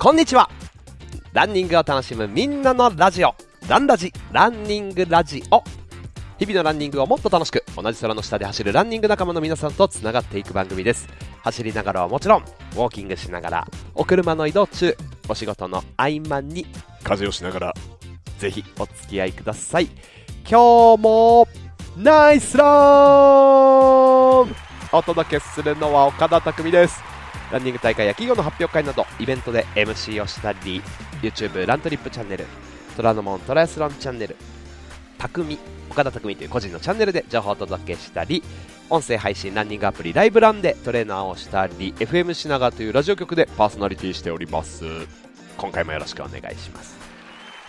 こんにちは。ランニングを楽しむみんなのラジオ。ランラジ。ランニングラジオ。日々のランニングをもっと楽しく同じ空の下で走るランニング仲間の皆さんとつながっていく番組です。走りながらはもちろんウォーキングしながらお車の移動中お仕事の合間に家事をしながらぜひお付き合いください。今日もナイスラン！お届けするのは岡田匠ですランニング大会や企業の発表会などイベントで MC をしたり YouTube ラントリップチャンネル虎ノ門トライアスロンチャンネル匠岡田匠という個人のチャンネルで情報をお届けしたり音声配信ランニングアプリライブランでトレーナーをしたり FM 品川というラジオ局でパーソナリティしております。今回もよろしくお願いします。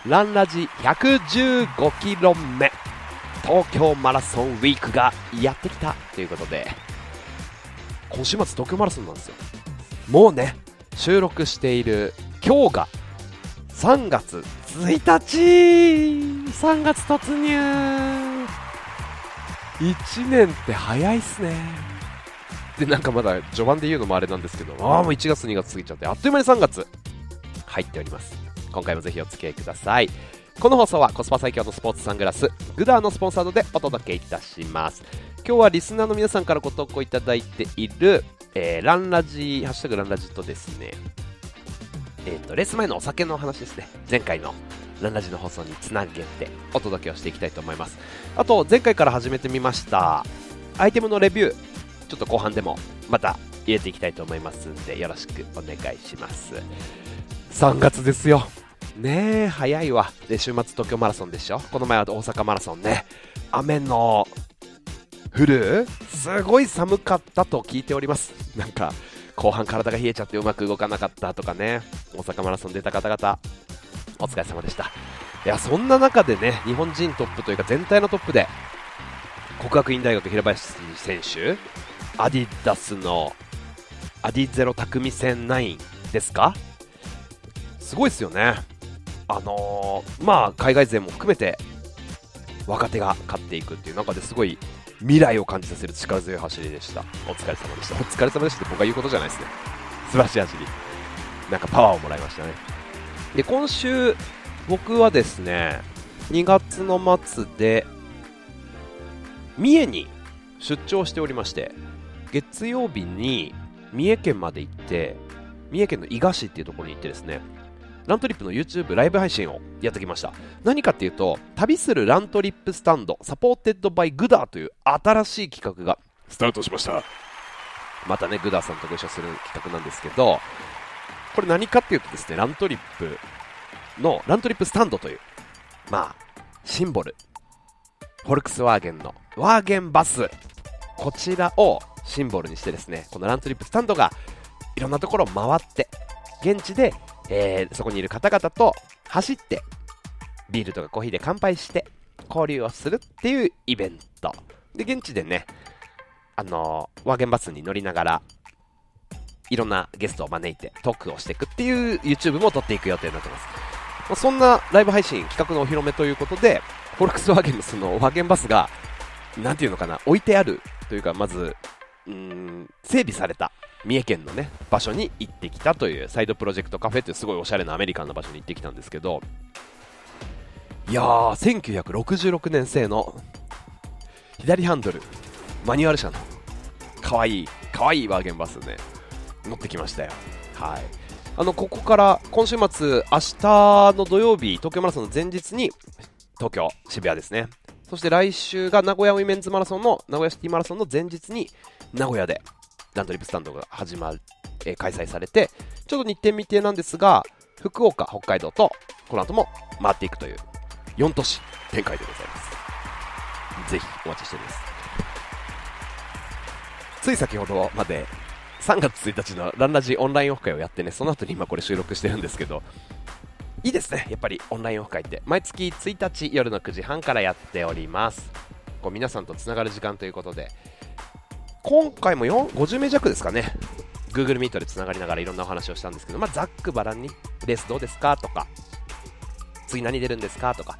ランラジ115キロ目東京マラソンウィークがやってきたということで今週末東京マラソンなんですよ。もうね収録している今日が3月1日。3月突入。1年って早いっすね。でなんかまだ序盤で言うのもあれなんですけど。ああもう1月2月過ぎちゃってあっという間に3月入っております。今回もぜひお付き合いください。この放送はコスパ最強のスポーツサングラスグダーのスポンサードでお届けいたします。今日はリスナーの皆さんからご投稿いただいている、えー、ランラジハッシュタグランラジとですね。えーと、レース前のお酒の話ですね。前回のランラジの放送につなげてお届けをしていきたいと思います。あと前回から始めてみましたアイテムのレビューちょっと後半でもまた入れていきたいと思いますんでよろしくお願いします。3月ですよ。ねえ早いわ。で週末東京マラソンでしょ？この前は大阪マラソンね。雨の降る？すごい寒かったと聞いております。なんか後半体が冷えちゃってうまく動かなかったとかね。大阪マラソン出た方々お疲れ様でした。いやそんな中でね日本人トップというか全体のトップで国学院大学平林選手アディダスのアディゼロ匠戦9ですか？すごいですよね。あのー、まあ海外勢も含めて若手が勝っていくっていう中ですごい未来を感じさせる力強い走りでした。お疲れ様でした。お疲れ様でしたって僕が言うことじゃないですね。素晴らしい走り。なんかパワーをもらいましたね。で今週僕はですね2月の末で三重に出張しておりまして月曜日に三重県まで行って三重県の伊賀市っていうところに行ってですねラントリップの YouTube ライブ配信をやってきました。何かっていうと旅するラントリップスタンド supported by goodr という新しい企画がスタートしました。またね goodr さんとご一緒する企画なんですけどこれ何かっていうとですねラントリップのラントリップスタンドというまあシンボルフォルクスワーゲンのワーゲンバスこちらをシンボルにしてですねこのラントリップスタンドがいろんなところを回って現地でえー、そこにいる方々と走ってビールとかコーヒーで乾杯して交流をするっていうイベント。で現地でねあのー、ワーゲンバスに乗りながらいろんなゲストを招いてトークをしていくっていう YouTube も撮っていく予定になってます、まあ、そんなライブ配信企画のお披露目ということでフォルクスワーゲンのそのワーゲンバスがなんていうのかな置いてあるというかまずうん整備された三重県のね場所に行ってきたというサイドプロジェクトカフェというすごいおしゃれなアメリカンな場所に行ってきたんですけどいやー1966年製の左ハンドルマニュアル車のかわいいかわいいワーゲンバスね乗ってきましたよ。はい。あのここから今週末明日の土曜日東京マラソンの前日に東京渋谷ですね。そして来週が名古屋ウィメンズマラソンの名古屋シティマラソンの前日に名古屋でランドリップスタンドが始まる、えー、開催されて、ちょっと日程未定なんですが、福岡、北海道と、この後も回っていくという、4都市展開でございます。ぜひお待ちしております。つい先ほどまで、3月1日のランラジオンラインオフ会をやってね、その後に今これ収録してるんですけど、いいですね、やっぱりオンラインオフ会って。毎月1日夜の9時半からやっております。こう皆さんとつながる時間ということで、今回も50名弱ですかね、Google Meet でつながりながらいろんなお話をしたんですけど、まあ、ざっくばらんに、レースどうですか？とか、次何出るんですか？とか、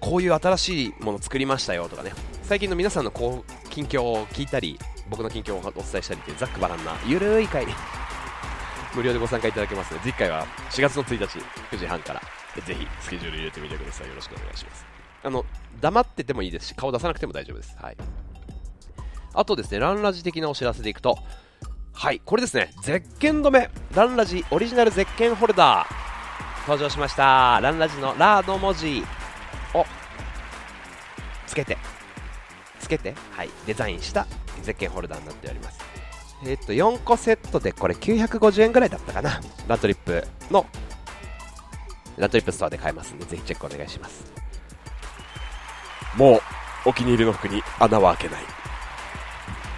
こういう新しいもの作りましたよとかね、最近の皆さんのこう近況を聞いたり、僕の近況をお伝えしたりというざっくばらんな、ゆるい回、無料でご参加いただけますので、次回は4月の1日、9時半から、ぜひスケジュール入れてみてください。よろしくお願いします。あの、黙っててもいいですし、顔出さなくても大丈夫です。はい。あとですね、ランラジ的なお知らせでいくと、はい、これですね、ゼッケン止め、ランラジオリジナルゼッケンホルダー、登場しました。ランラジのラーの文字をつけて、つけて、はい、デザインしたゼッケンホルダーになっております。えっと、4個セットでこれ950円ぐらいだったかな。ラントリップの、ラントリップストアで買えますんで、ぜひチェックお願いします。もう、お気に入りの服に穴は開けない。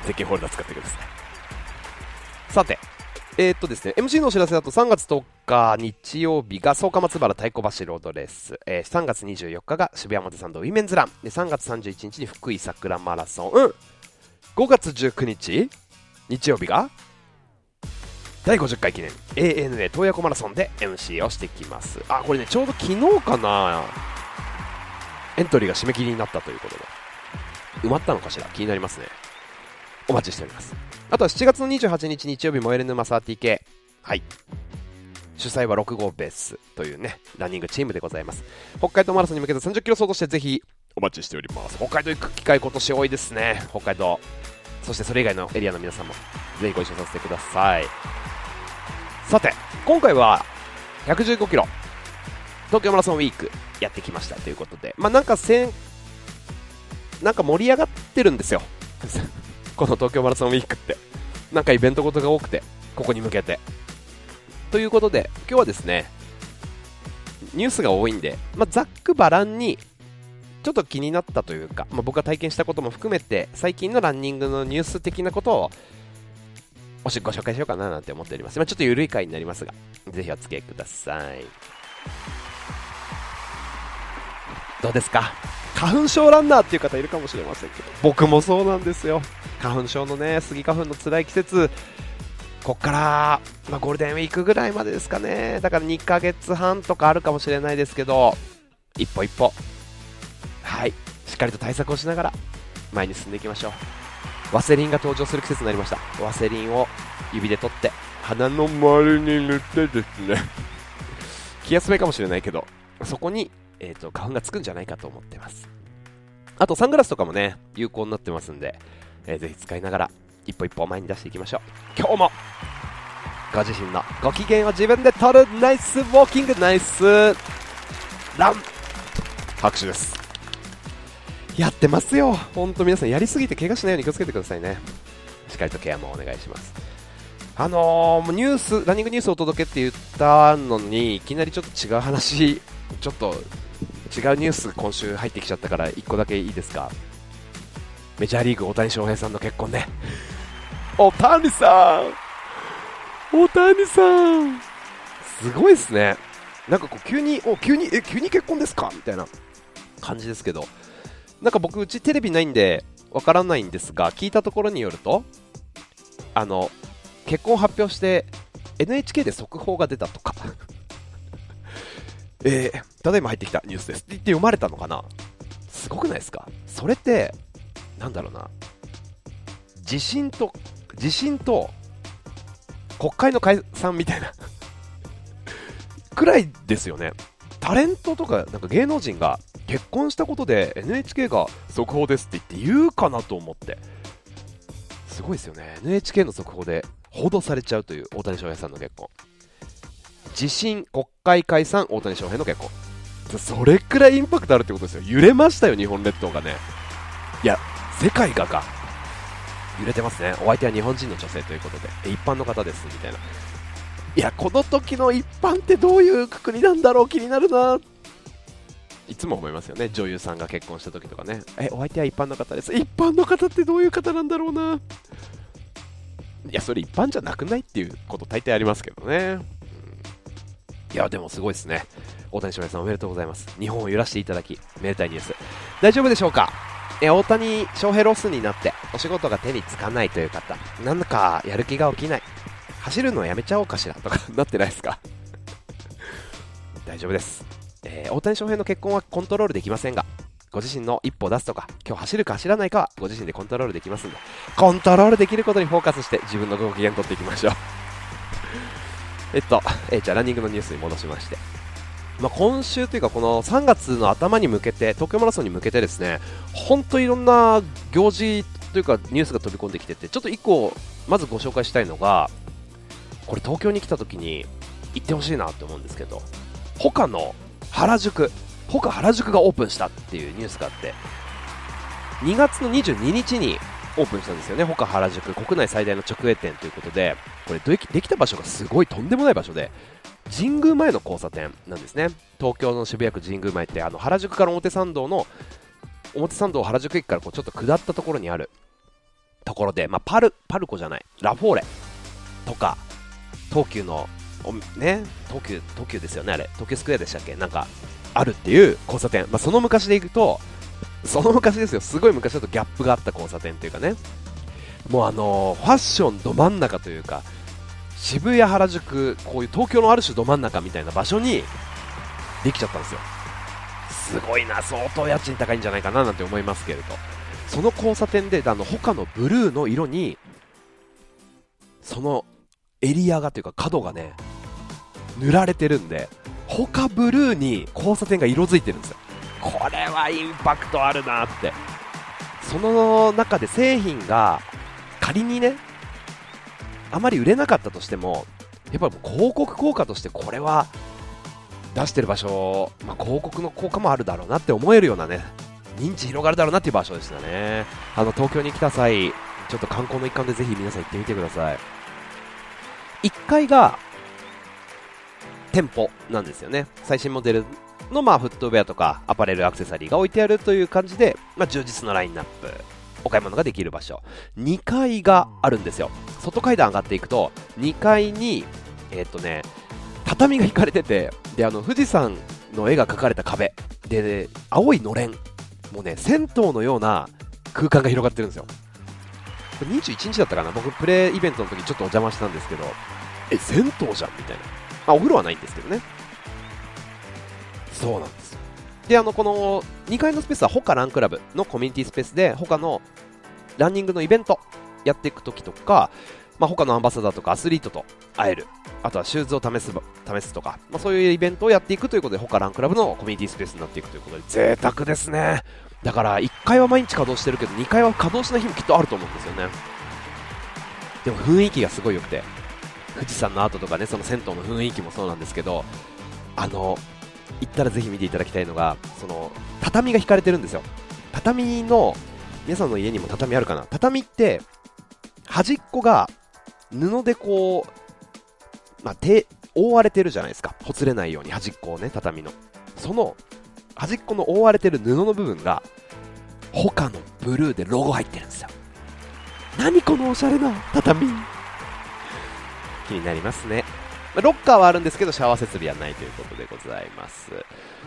ゼッケンホルダー使ってください。さて、えー、っとですね、MC のお知らせだと3月10日日曜日が草加松原太鼓橋ロードレース、えー、3月24日が渋谷表参道ウィメンズラン、で3月31日に福井桜マラソン、うん、5月19日日曜日が第50回記念 ANA 洞爺湖マラソンで MC をしてきますあこれねちょうど昨日かなエントリーが締め切りになったということで埋まったのかしら気になりますねお待ちしております。あとは7月の28日日曜日燃える沼 30K はい。主催は6号ベースというねランニングチームでございます。北海道マラソンに向けて30キロ走としてぜひお待ちしております。北海道行く機会今年多いですね。北海道。そしてそれ以外のエリアの皆さんもぜひご一緒させてください。さて今回は115キロ。東京マラソンウィークやってきましたということでまあなんかせなんか盛り上がってるんですよこの東京マラソンウィークってなんかイベントごとが多くてここに向けてということで今日はですねニュースが多いんで、まあ、ざっくばらんにちょっと気になったというか、まあ、僕が体験したことも含めて最近のランニングのニュース的なことをご紹介しようかななんて思っております。まあ、ちょっと緩い回になりますが、ぜひお付き合いください。どうですか？花粉症ランナーっていう方いるかもしれませんけど、僕もそうなんですよ。花粉症のね、スギ花粉の辛い季節、こっから、まあ、ゴールデンウィークぐらいまでですかね。だから2ヶ月半とかあるかもしれないですけど、一歩一歩。はい。しっかりと対策をしながら前に進んでいきましょう。ワセリンが登場する季節になりました。ワセリンを指で取って鼻の周りに塗ってですね。気休めかもしれないけどそこに、えーと、花粉がつくんじゃないかと思ってます。あとサングラスとかもね有効になってますんで、えー、ぜひ使いながら一歩一歩前に出していきましょう。今日もご自身のご機嫌を自分で取る。ナイスウォーキングナイスラン。拍手です。やってますよ、本当皆さんやりすぎて怪我しないように気をつけてくださいね。しっかりとケアもお願いします。あのー、ニュース、ランニングニュースをお届けって言ったのに、いきなりちょっと違う話、ちょっと違うニュース今週入ってきちゃったから1個だけいいですか？メジャーリーグ大谷翔平さんの結婚ね。大谷さん大谷さんすごいですね。なんかこう急に、お、急に、え、急に結婚ですか？みたいな感じですけど、なんか僕、うちテレビないんでわからないんですが、聞いたところによると、あの、結婚を発表して NHK で速報が出たとかえー、ただいま入ってきたニュースです。って言って読まれたのかな？すごくないですか？それって、なんだろうな、地震と、地震と国会の解散みたいなくらいですよね。タレントとか、なんか芸能人が結婚したことで NHK が速報ですって言って言うかなと思って。すごいですよね。NHK の速報で報道されちゃうという大谷翔平さんの結婚。地震国会解散大谷翔平の結婚それくらいインパクトあるってことですよ。揺れましたよ日本列島がね。いや世界がか。揺れてますね。お相手は日本人の女性ということで。一般の方ですみたいな。いやこの時の一般ってどういうくくりなんだろう気になるな。いつも思いますよね。女優さんが結婚した時とかね。えお相手は一般の方です。一般の方ってどういう方なんだろうな。いやそれ一般じゃなくないっていうこと大抵ありますけどね、いやでもすごいですね。大谷翔平さんおめでとうございます。日本を揺らしていただきめでたいニュース。大丈夫でしょうか？え大谷翔平ロスになってお仕事が手につかないという方なんだかやる気が起きない。走るのやめちゃおうかしら？とかなってないですか？大丈夫です。えー、大谷翔平の結婚はコントロールできませんが、ご自身の一歩を出すとか、今日走るか走らないかはご自身でコントロールできますんで、コントロールできることにフォーカスして自分のご機嫌取っていきましょう。えっと、えじゃあランニングのニュースに戻しまして。まあ、今週というかこの3月の頭に向けて東京マラソンに向けてですね本当いろんな行事というかニュースが飛び込んできててちょっと1個まずご紹介したいのがこれ東京に来た時に行ってほしいなと思うんですけど他の原宿他原宿がオープンしたっていうニュースがあって2月の22日にオープンしたんですよね他原宿国内最大の直営店ということでこれできできた場所がすごいとんでもない場所で神宮前の交差点なんですね。東京の渋谷区神宮前ってあの原宿から表参道の表参道原宿駅からこうちょっと下ったところにあるところで、まあ、パルパルコじゃないラフォーレとか東急のね東急東急ですよねあれ。東急スクエアでしたっけ？なんかあるっていう交差点、まあ、その昔でいくとその昔ですよ。すごい昔だとギャップがあった交差点っていうかね。もうあのー、ファッションど真ん中というか渋谷、原宿、こういう東京のある種ど真ん中みたいな場所にできちゃったんですよ。すごいな、相当家賃高いんじゃないかななんて思いますけれど、その交差点で、あの他のブルーの色に、そのエリアがというか角がね、塗られてるんで、他ブルーに交差点が色づいてるんですよ。これはインパクトあるなって。その中で製品が仮にね、あまり売れなかったとしても、やっぱり広告効果としてこれは出してる場所、まあ、広告の効果もあるだろうなって思えるようなね、認知広がるだろうなっていう場所でしたね。あの、東京に来た際、ちょっと観光の一環でぜひ皆さん行ってみてください。1階が店舗なんですよね。最新モデルのまあフットウェアとかアパレルアクセサリーが置いてあるという感じで、まあ、充実のラインナップお買い物ができる場所。2階があるんですよ。外階段上がっていくと2階にえー、っとね畳が引かれててであの富士山の絵が描かれた壁。で、ね、青いのれん。もうね銭湯のような空間が広がってるんですよ。21日だったかな。僕プレイイベントの時ちょっとお邪魔したんですけどえ銭湯じゃんみたいな、まあ、お風呂はないんですけどね。そうなんですよ。で、あの、この2階のスペースは、ホカランクラブのコミュニティスペースで、他のランニングのイベントやっていくときとか、まあ、他のアンバサダーとかアスリートと会える、あとはシューズを試す試すとか、まあ、そういうイベントをやっていくということで、ホカランクラブのコミュニティスペースになっていくということで、贅沢ですね。だから1階は毎日稼働してるけど、2階は稼働しない日もきっとあると思うんですよね。でも雰囲気がすごい良くて、富士山の後とかね、その銭湯の雰囲気もそうなんですけど、あの、行ったらぜひ見ていただきたいのがその畳が引かれてるんですよ畳の皆さんの家にも畳あるかな？畳って端っこが布でこう、まあ、手覆われてるじゃないですか。ほつれないように端っこをね畳の。その端っこの覆われてる布の部分が他のブルーでロゴ入ってるんですよ。何このおしゃれな畳。気になりますね。ロッカーはあるんですけどシャワー設備はないということでございます。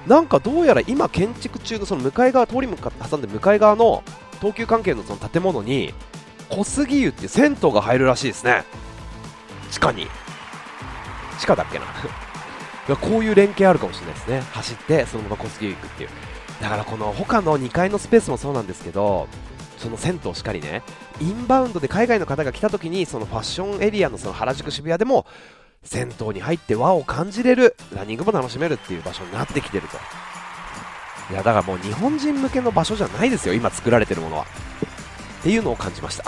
なんかどうやら今建築中のその向かい側通り向か挟んで向かい側の東急関係のその建物に小杉湯っていう銭湯が入るらしいですね。地下に。地下だっけな。こういう連携あるかもしれないですね。走ってそのまま小杉湯行くっていう。だからこの他の2階のスペースもそうなんですけどその銭湯しかりねインバウンドで海外の方が来た時にそのファッションエリアのその原宿渋谷でも銭湯に入って和を感じれるランニングも楽しめるっていう場所になってきてると。いやだからもう日本人向けの場所じゃないですよ今作られてるものはっていうのを感じました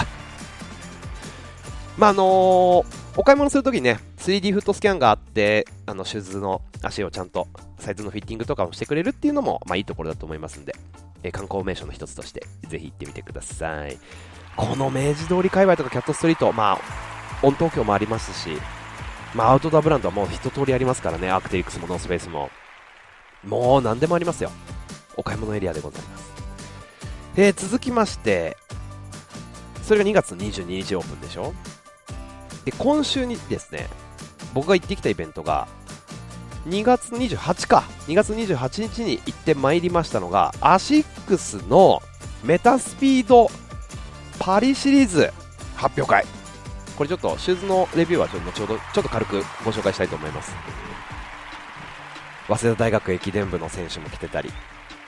まああのー、お買い物するときにね 3D フットスキャンがあってあのシューズの足をちゃんとサイズのフィッティングとかもしてくれるっていうのも、まあ、いいところだと思いますんで、えー、観光名所の一つとしてぜひ行ってみてくださいこの明治通り界隈とかキャットストリートまあ温東京もありますしまあ、アウトドアブランドはもう一通りありますからね、アークテリクスもノースペースも。もう何でもありますよ。お買い物エリアでございます。で、続きまして、それが2月22日オープンでしょ？で、今週にですね、僕が行ってきたイベントが、2月28か、2月28日に行ってまいりましたのが、アシックスのメタスピードパリシリーズ発表会。これちょっとシューズのレビューはちょっと後ほどちょっと軽くご紹介したいと思います早稲田大学駅伝部の選手も来てたり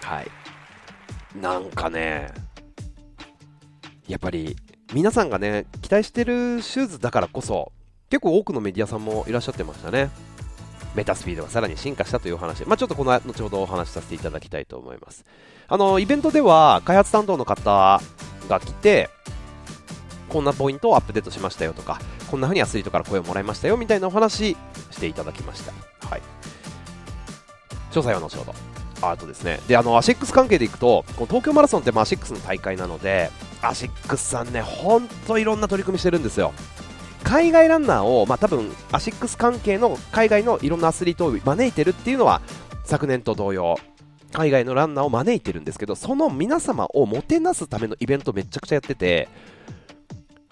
はいなんかねやっぱり皆さんがね期待してるシューズだからこそ結構多くのメディアさんもいらっしゃってましたね。メタスピードがさらに進化したというお話、まあ、ちょっとこの後ほどお話しさせていただきたいと思います。あのイベントでは開発担当の方が来て、こんなポイントをアップデートしましたよとか、こんな風にアスリートから声をもらいましたよみたいなお話していただきました。はい。詳細は後ほど。あとですね、で、あの、アシックス関係でいくと、この東京マラソンってまアシックスの大会なので、アシックスさんね、ほんといろんな取り組みしてるんですよ。海外ランナーを、まあ、多分アシックス関係の海外のいろんなアスリートを招いてるっていうのは昨年と同様海外のランナーを招いてるんですけどその皆様をもてなすためのイベントめちゃくちゃやってて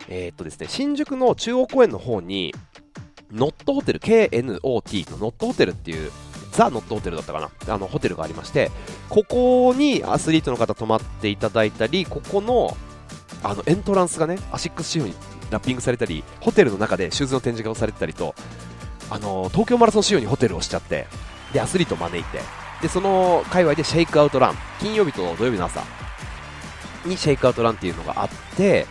えー、っとですね新宿の中央公園の方にノットホテル KNOT のノットホテルっていうザ・ノットホテルだったかな。あのホテルがありましてここにアスリートの方泊まっていただいたりここのあのエントランスがねアシックス仕様にラッピングされたりホテルの中でシューズの展示がされてたりとあの東京マラソン仕様にホテルをしちゃってでアスリートを招いてでその界隈で shakeout run 金曜日と土曜日の朝に shakeout run っていうのがあって、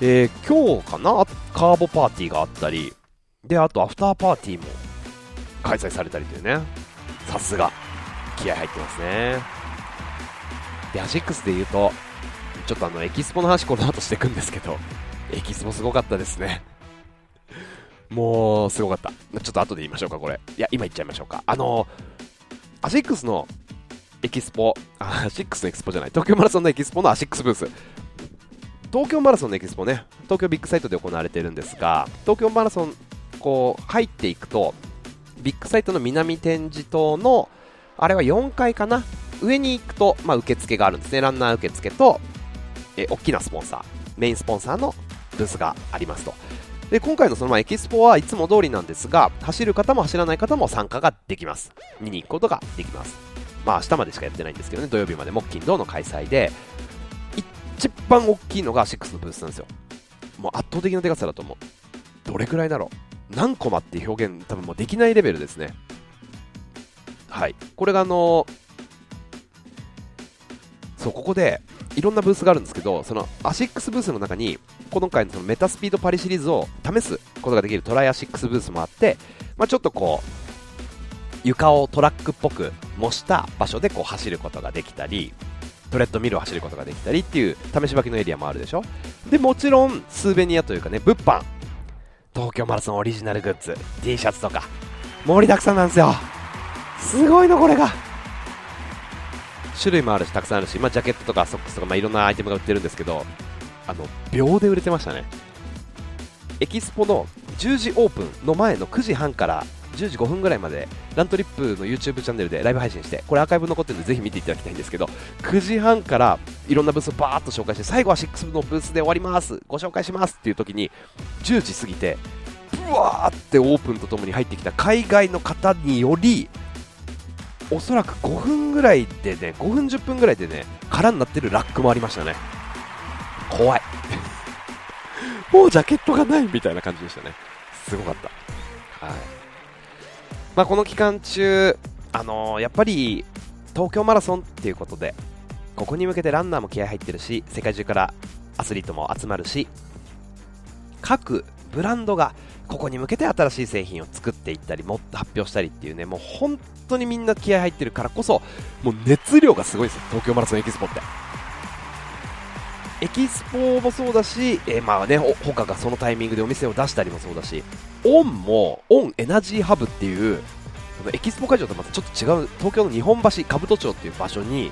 えー、今日かな？カーボパーティーがあったりであとアフターパーティーも開催されたりというねさすが気合入ってますねでアシックスで言うとちょっとあのエキスポの話この後していくんですけどエキスポすごかったですね。もう、すごかった。ちょっと後で言いましょうか、これ。いや、今言っちゃいましょうか。あのアシックスのエキスポ、アシックスのエキスポじゃない、東京マラソンのエキスポのアシックスブース。東京マラソンのエキスポね、東京ビッグサイトで行われているんですが、東京マラソン、こう、入っていくと、ビッグサイトの南展示棟の、あれは4階かな？上に行くと、まあ、受付があるんですね。ランナー受付と、え、大きなスポンサー、メインスポンサーのブースがありますと。で今回のそのまエキスポはいつも通りなんですが、走る方も走らない方も参加ができます。見に行くことができます。まあ明日までしかやってないんですけどね、土曜日まで木金土の開催で、一番大きいのが6のブースなんですよ。もう圧倒的なでかさだと思う。どれくらいだろう？何コマっていう表現多分もうできないレベルですね。はい。これがあの、そう、ここで、いろんなブースがあるんですけど、そのアシックスブースの中に、今回のそのメタスピードパリシリーズを試すことができるトライアシックスブースもあって、まあ、ちょっとこう、床をトラックっぽく模した場所でこう走ることができたり、トレッドミルを走ることができたりっていう試し履きのエリアもあるでしょ？で、もちろん、スーベニアというかね、物販、東京マラソンオリジナルグッズ、T シャツとか、盛りだくさんなんですよ。すごいの、これが。種類もあるし、たくさんあるし、まあ、ジャケットとかソックスとか、まあ、いろんなアイテムが売ってるんですけど、あの、秒で売れてましたね。エキスポの10時オープンの前の9時半から10時5分ぐらいまでラントリップの YouTube チャンネルでライブ配信してこれアーカイブ残ってるんでぜひ見ていただきたいんですけど9時半からいろんなブースをバーッと紹介して最後は6のブースで終わりますご紹介しますっていう時に10時過ぎてブワーってオープンとともに入ってきた海外の方によりおそらく5分ぐらいでね、5分10分ぐらいでね、空になってるラックもありましたね。怖い。もうジャケットがないみたいな感じでしたね。すごかった。はい。まあ、この期間中、あのー、やっぱり東京マラソンっていうことで、ここに向けてランナーも気合入ってるし、世界中からアスリートも集まるし、各ブランドがここに向けて新しい製品を作っていったりもっと発表したりっていうねもう本当にみんな気合入ってるからこそもう熱量がすごいですよ東京マラソンエキスポって。エキスポもそうだし、えー、まあね他がそのタイミングでお店を出したりもそうだしオンもオンエナジーハブっていうエキスポ会場とまたちょっと違う東京の日本橋兜町っていう場所に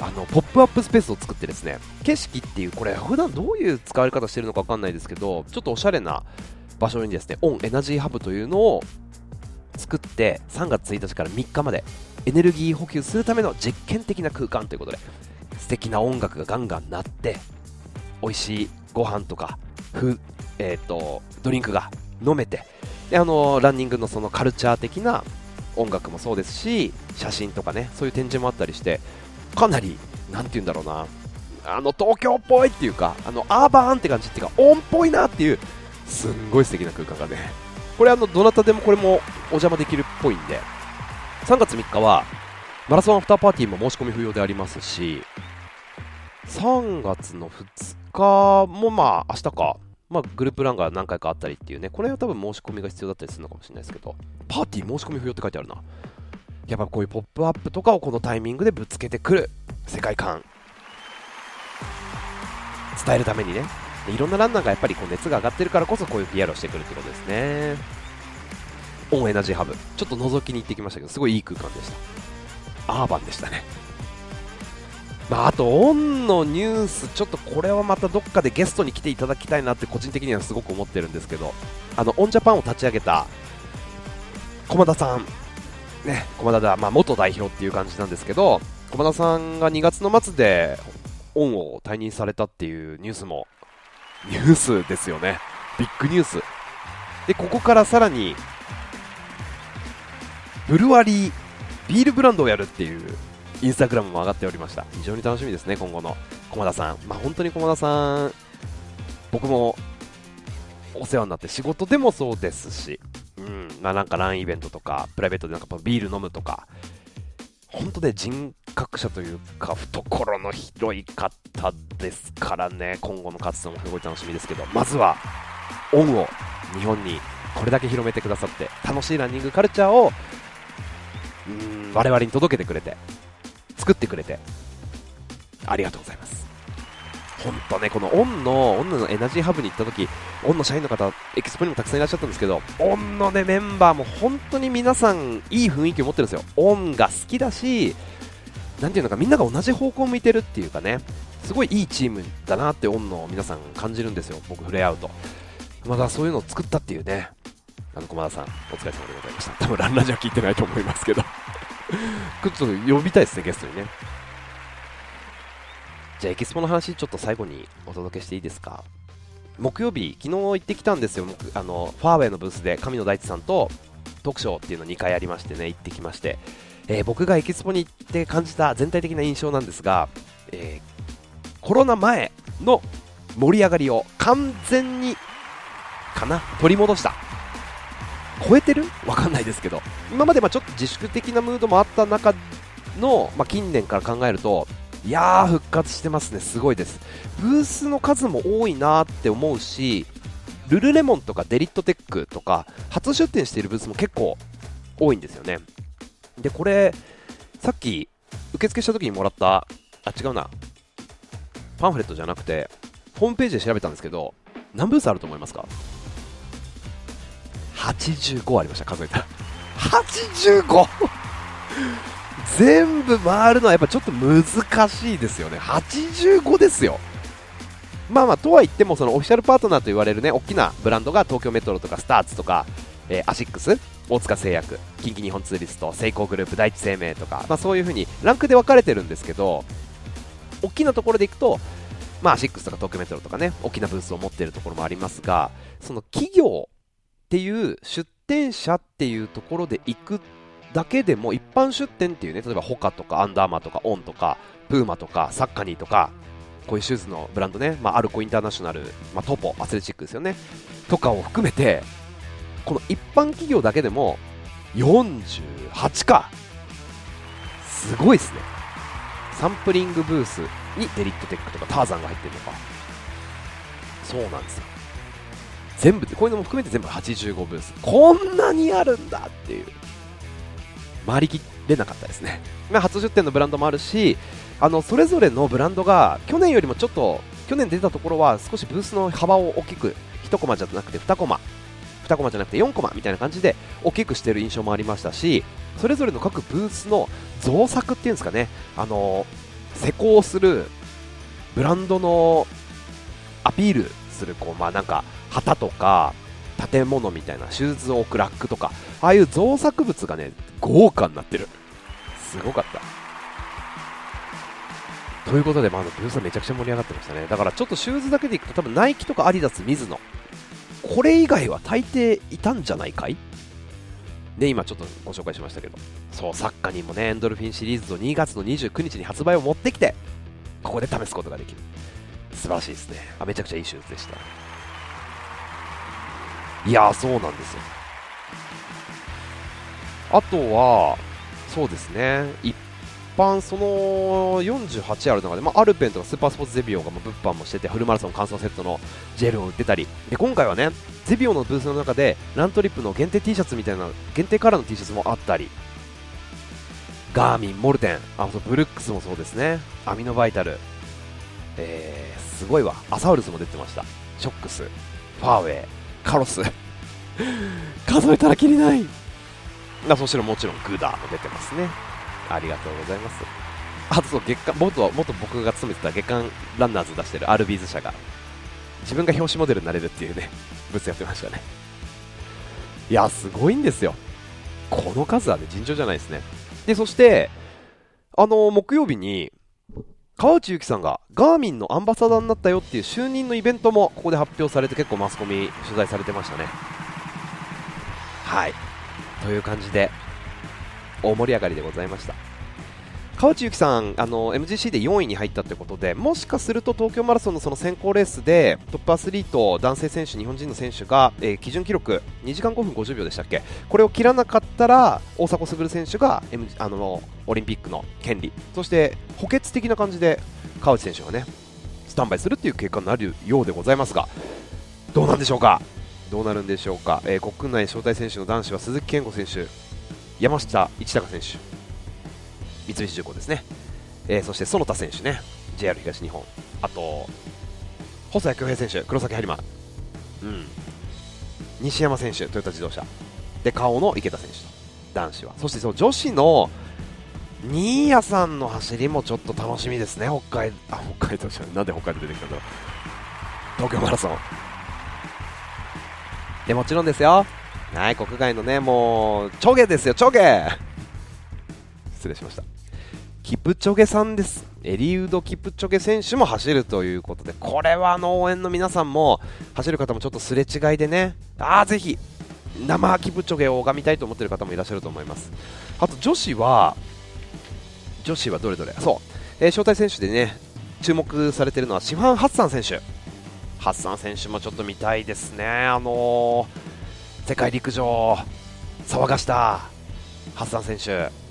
あのポップアップスペースを作ってですね景色っていうこれ普段どういう使われ方してるのか分かんないですけどちょっとおしゃれな場所にですね、オンエナジーハブというのを作って3月1日から3日までエネルギー補給するための実験的な空間ということで素敵な音楽がガンガン鳴って美味しいご飯とかふ、えーと、ドリンクが飲めて。であのランニングのそのカルチャー的な音楽もそうですし写真とかねそういう展示もあったりしてかなりなんて言うんだろうなあの東京っぽいっていうかあのアーバーンって感じっていうかオンっぽいなっていうすんごい素敵な空間がね。これあのどなたでもこれもお邪魔できるっぽいんで。3月3日はマラソンアフターパーティーも申し込み不要でありますし3月の2日もまあ明日かまあ、グループランが何回かあったりっていうね、これは多分申し込みが必要だったりするのかもしれないですけど、パーティー申し込み不要って書いてあるな。やっぱこういうポップアップとかをこのタイミングでぶつけてくる世界観、伝えるためにね、いろんなランナーがやっぱりこう熱が上がってるからこそこういう PR をしてくるってことですね。オンエナジーハブ、ちょっと覗きに行ってきましたけど、すごいいい空間でした。アーバンでしたね。まあ、あと、オンのニュース、ちょっとこれはまたどっかでゲストに来ていただきたいなって個人的にはすごく思ってるんですけど、あの、オンジャパンを立ち上げた駒田さん、ね、駒田だ、まあ、元代表っていう感じなんですけど、駒田さんが2月の末でオンを退任されたっていうニュースも、ニュースですよね。ビッグニュース。で、ここからさらに、ブルワリー、ビールブランドをやるっていうインスタグラムも上がっておりました。非常に楽しみですね今後の。駒田さん、まあ、本当に駒田さん僕もお世話になって仕事でもそうですし、うん。まあ、なんかランイベントとかプライベートでなんかビール飲むとか。本当で人格者というか懐の広い方ですからね。今後の活動もすごい楽しみですけど。まずはオンを日本にこれだけ広めてくださって楽しいランニングカルチャーをうん我々に届けてくれて。作ってくれてありがとうございます本当ね、このオンの、オンのエナジーハブに行った時、オンの社員の方、エキスポにもたくさんいらっしゃったんですけど、オンのね、メンバーも本当に皆さん、いい雰囲気を持ってるんですよ。オンが好きだし、なんていうのか、みんなが同じ方向を向いてるっていうかね、すごいいいチームだなってオンの皆さん感じるんですよ、僕触れ合うと。まだそういうのを作ったっていうね、あの、駒田さん、お疲れ様でございました。多分ランラジは聞いてないと思いますけどちょっと呼びたいですね、ゲストにね。じゃあ、エキスポの話、ちょっと最後にお届けしていいですか？木曜日、昨日行ってきたんですよ、あのファーウェイのブースで神野大地さんとトークショーっていうの2回ありましてね、行ってきまして、えー、僕がエキスポに行って感じた全体的な印象なんですが、えー、コロナ前の盛り上がりを完全にかな？取り戻した超えてる？わかんないですけど、今までまちょっと自粛的なムードもあった中の、まあ、近年から考えると、いやー、復活してますね、すごいです。ブースの数も多いなって思うし、ルルレモンとかデリットテックとか、初出店しているブースも結構多いんですよね。で、これ、さっき受付した時にもらった、あ、違うな、パンフレットじゃなくて、ホームページで調べたんですけど、何ブースあると思いますか？85ありました数えたら。85! 全部回るのはやっぱちょっと難しいですよね。85ですよ。まあまあとは言ってもそのオフィシャルパートナーと言われるね大きなブランドが東京メトロとかスターツとか、えー、アシックス？大塚製薬近畿日本ツーリストセイコーグループ第一生命とか、まあ、そういう風にランクで分かれてるんですけど大きなところでいくとまあ、アシックスとか東京メトロとかね、大きなブースを持っているところもありますが、その企業っていう出店者っていうところで行くだけでも一般出店っていうね例えばホカとかアンダーアーマーとかオンとかプーマとかサッカニーとかこういうシューズのブランドね、まあ、アルコインターナショナル、まあ、トポアスレチックですよねとかを含めてこの一般企業だけでも48か。すごいですね。サンプリングブースにデリットテックとかターザンが入ってるのか。そうなんですよ。全部こういうのも含めて全部85ブース。こんなにあるんだっていう。回りきれなかったですね、まあ、初出店のブランドもあるしあのそれぞれのブランドが去年よりもちょっと去年出たところは少しブースの幅を大きく1コマじゃなくて2コマ。2コマじゃなくて4コマみたいな感じで大きくしている印象もありましたしそれぞれの各ブースの造作っていうんですかね。あの施工するブランドのアピールするこう、まあ、なんか旗とか建物みたいなシューズを置くラックとかああいう造作物がね豪華になってる。すごかった。ということで、まあ、あのブースはめちゃくちゃ盛り上がってましたね。だからちょっとシューズだけでいくと多分ナイキとかアディダス、ミズノこれ以外は大抵いたんじゃないかい？で今ちょっとご紹介しましたけど。そうサッカーにもねエンドルフィンシリーズを2月の29日に発売を持ってきてここで試すことができる。素晴らしいですね。あめちゃくちゃいいシューズでした。いやそうなんですよ。あとはそうですね。一販その48ある中で、まあ、アルペンとかスーパースポーツゼビオが物販もしててフルマラソン完走セットのジェルを売ってたり。で今回はねゼビオのブースの中でラントリップの限定 T シャツみたいな限定カラーの T シャツもあったり。ガーミン、モルテンあそうブルックスもそうですね。アミノバイタル、えー、すごいわ。アサウルスも出てました。ショックス。ファーウェイ。カロス。数えたらきりない。あそしてもちろんグダーも出てますね。ありがとうございます。あとそう月間元元僕が勤めてた月間ランナーズ出してるアルビーズ社が自分が表紙モデルになれるっていうねブースやってましたね。いやすごいんですよ。この数はね尋常じゃないですね。でそしてあの木曜日に川内優輝さんがガーミンのアンバサダーになったよっていう就任のイベントもここで発表されて結構マスコミ取材されてましたね。はい。という感じで大盛り上がりでございました。川内優輝さんあの MGC で4位に入ったということでもしかすると東京マラソンのその選考レースでトップアスリート男性選手日本人の選手が、えー、基準記録2時間5分50秒でしたっけ？これを切らなかったら大迫傑選手が、M、あのオリンピックの権利。そして補欠的な感じで川内選手がねスタンバイするっていう結果になるようでございますがどうなんでしょうか？どうなるんでしょうか、えー、国内招待選手の男子は鈴木健吾選手山下一貴選手。三菱重工ですね、えー、そして園田選手ね。JR 東日本。あと細谷恭平選手黒崎播磨。うん。西山選手トヨタ自動車。で顔の池田選手と。男子は。そしてその女子の新谷さんの走りもちょっと楽しみですね。北海あ北海道じゃなんで北海道出てきたんだろう。東京マラソン。でもちろんですよ。はい国外のねもうチョゲですよチョゲ。失礼しました。キプチョゲさんです。エリウド・キプチョゲ選手も走るということで、これはあの応援の皆さんも、走る方もちょっとすれ違いでね、ああ、ぜひ、生キプチョゲを拝みたいと思っている方もいらっしゃると思います。あと女子は、女子はどれどれ？そう、えー、招待選手でね、注目されているのはシファン・ハッサン選手。ハッサン選手もちょっと見たいですね。あのー、世界陸上、騒がしたハッサン選手。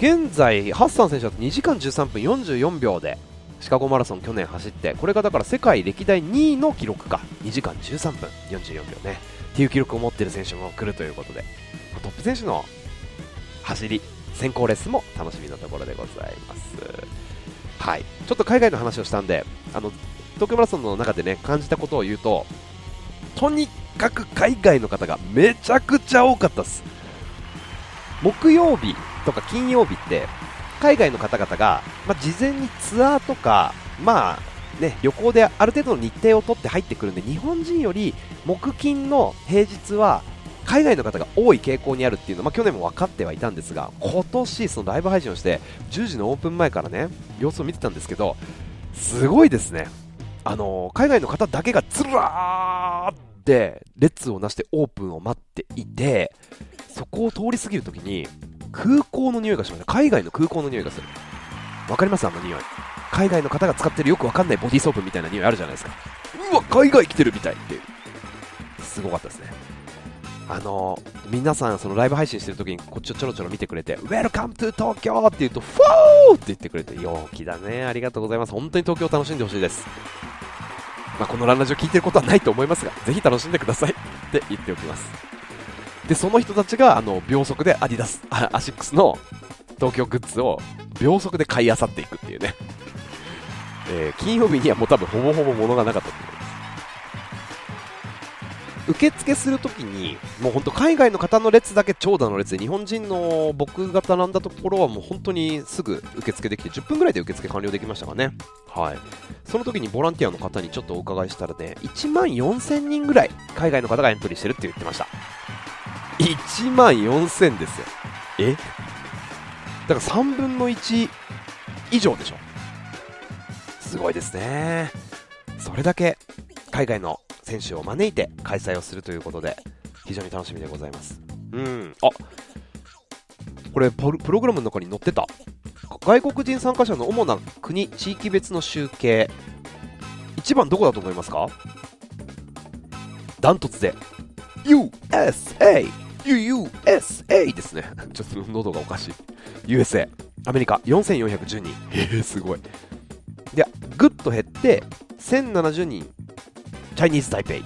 現在、ハッサン選手だと2時間13分44秒でシカゴマラソン去年走ってこれがだから世界歴代2位の記録か。2時間13分44秒ね。っていう記録を持っている選手も来るということでトップ選手の走り先行レースも楽しみなところでございます。はい。ちょっと海外の話をしたんであの東京マラソンの中でね感じたことを言うととにかく海外の方がめちゃくちゃ多かったです。木曜日とか金曜日って海外の方々が、まあ、事前にツアーとか、まあね、旅行である程度の日程を取って入ってくるんで日本人より木金の平日は海外の方が多い傾向にあるっていうのは、まあ、去年も分かってはいたんですが今年、そのライブ配信をして10時のオープン前からね様子を見てたんですけどすごいですね、あの海外の方だけがずらーって列をなしてオープンを待っていてそこを通り過ぎるときに空港の匂いがしました海外の空港の匂いがする。わかります？あの匂い。海外の方が使ってるよくわかんないボディーソープみたいな匂いあるじゃないですか。うわ海外来てるみたいっていう。すごかったですね。あの皆さんそのライブ配信してる時にこっちをちょろちょろ見てくれて Welcome to 東京って言うとフォーって言ってくれて陽気だね。ありがとうございます。本当に東京を楽しんでほしいです。まあ、このランラジオ聞いてることはないと思いますがぜひ楽しんでくださいって言っておきます。でその人たちがあの秒速でアディダス アシックスの東京グッズを秒速で買い漁っていくっていうね、えー、金曜日にはもう多分ほぼほぼ物がなかったと思います受付するときにもう本当海外の方の列だけ長蛇の列で日本人の僕が並んだところはもう本当にすぐ受付できて10分ぐらいで受付完了できましたかね。はい。その時にボランティアの方にちょっとお伺いしたらね1万4000人ぐらい海外の方がエントリーしてるって言ってました。1万4000ですよ。え？だから3分の1以上でしょ。すごいですね。それだけ海外の選手を招いて開催をするということで、非常に楽しみでございます。うん。あこれプログラムの中に載ってた。外国人参加者の主な国、地域別の集計。1番どこだと思いますか？ダントツで USA! USA ですね。ちょっと喉がおかしい。USA。アメリカ4410人。へえ、すごい。で、ぐっと減って、1070人、チャイニーズ・タイペイ。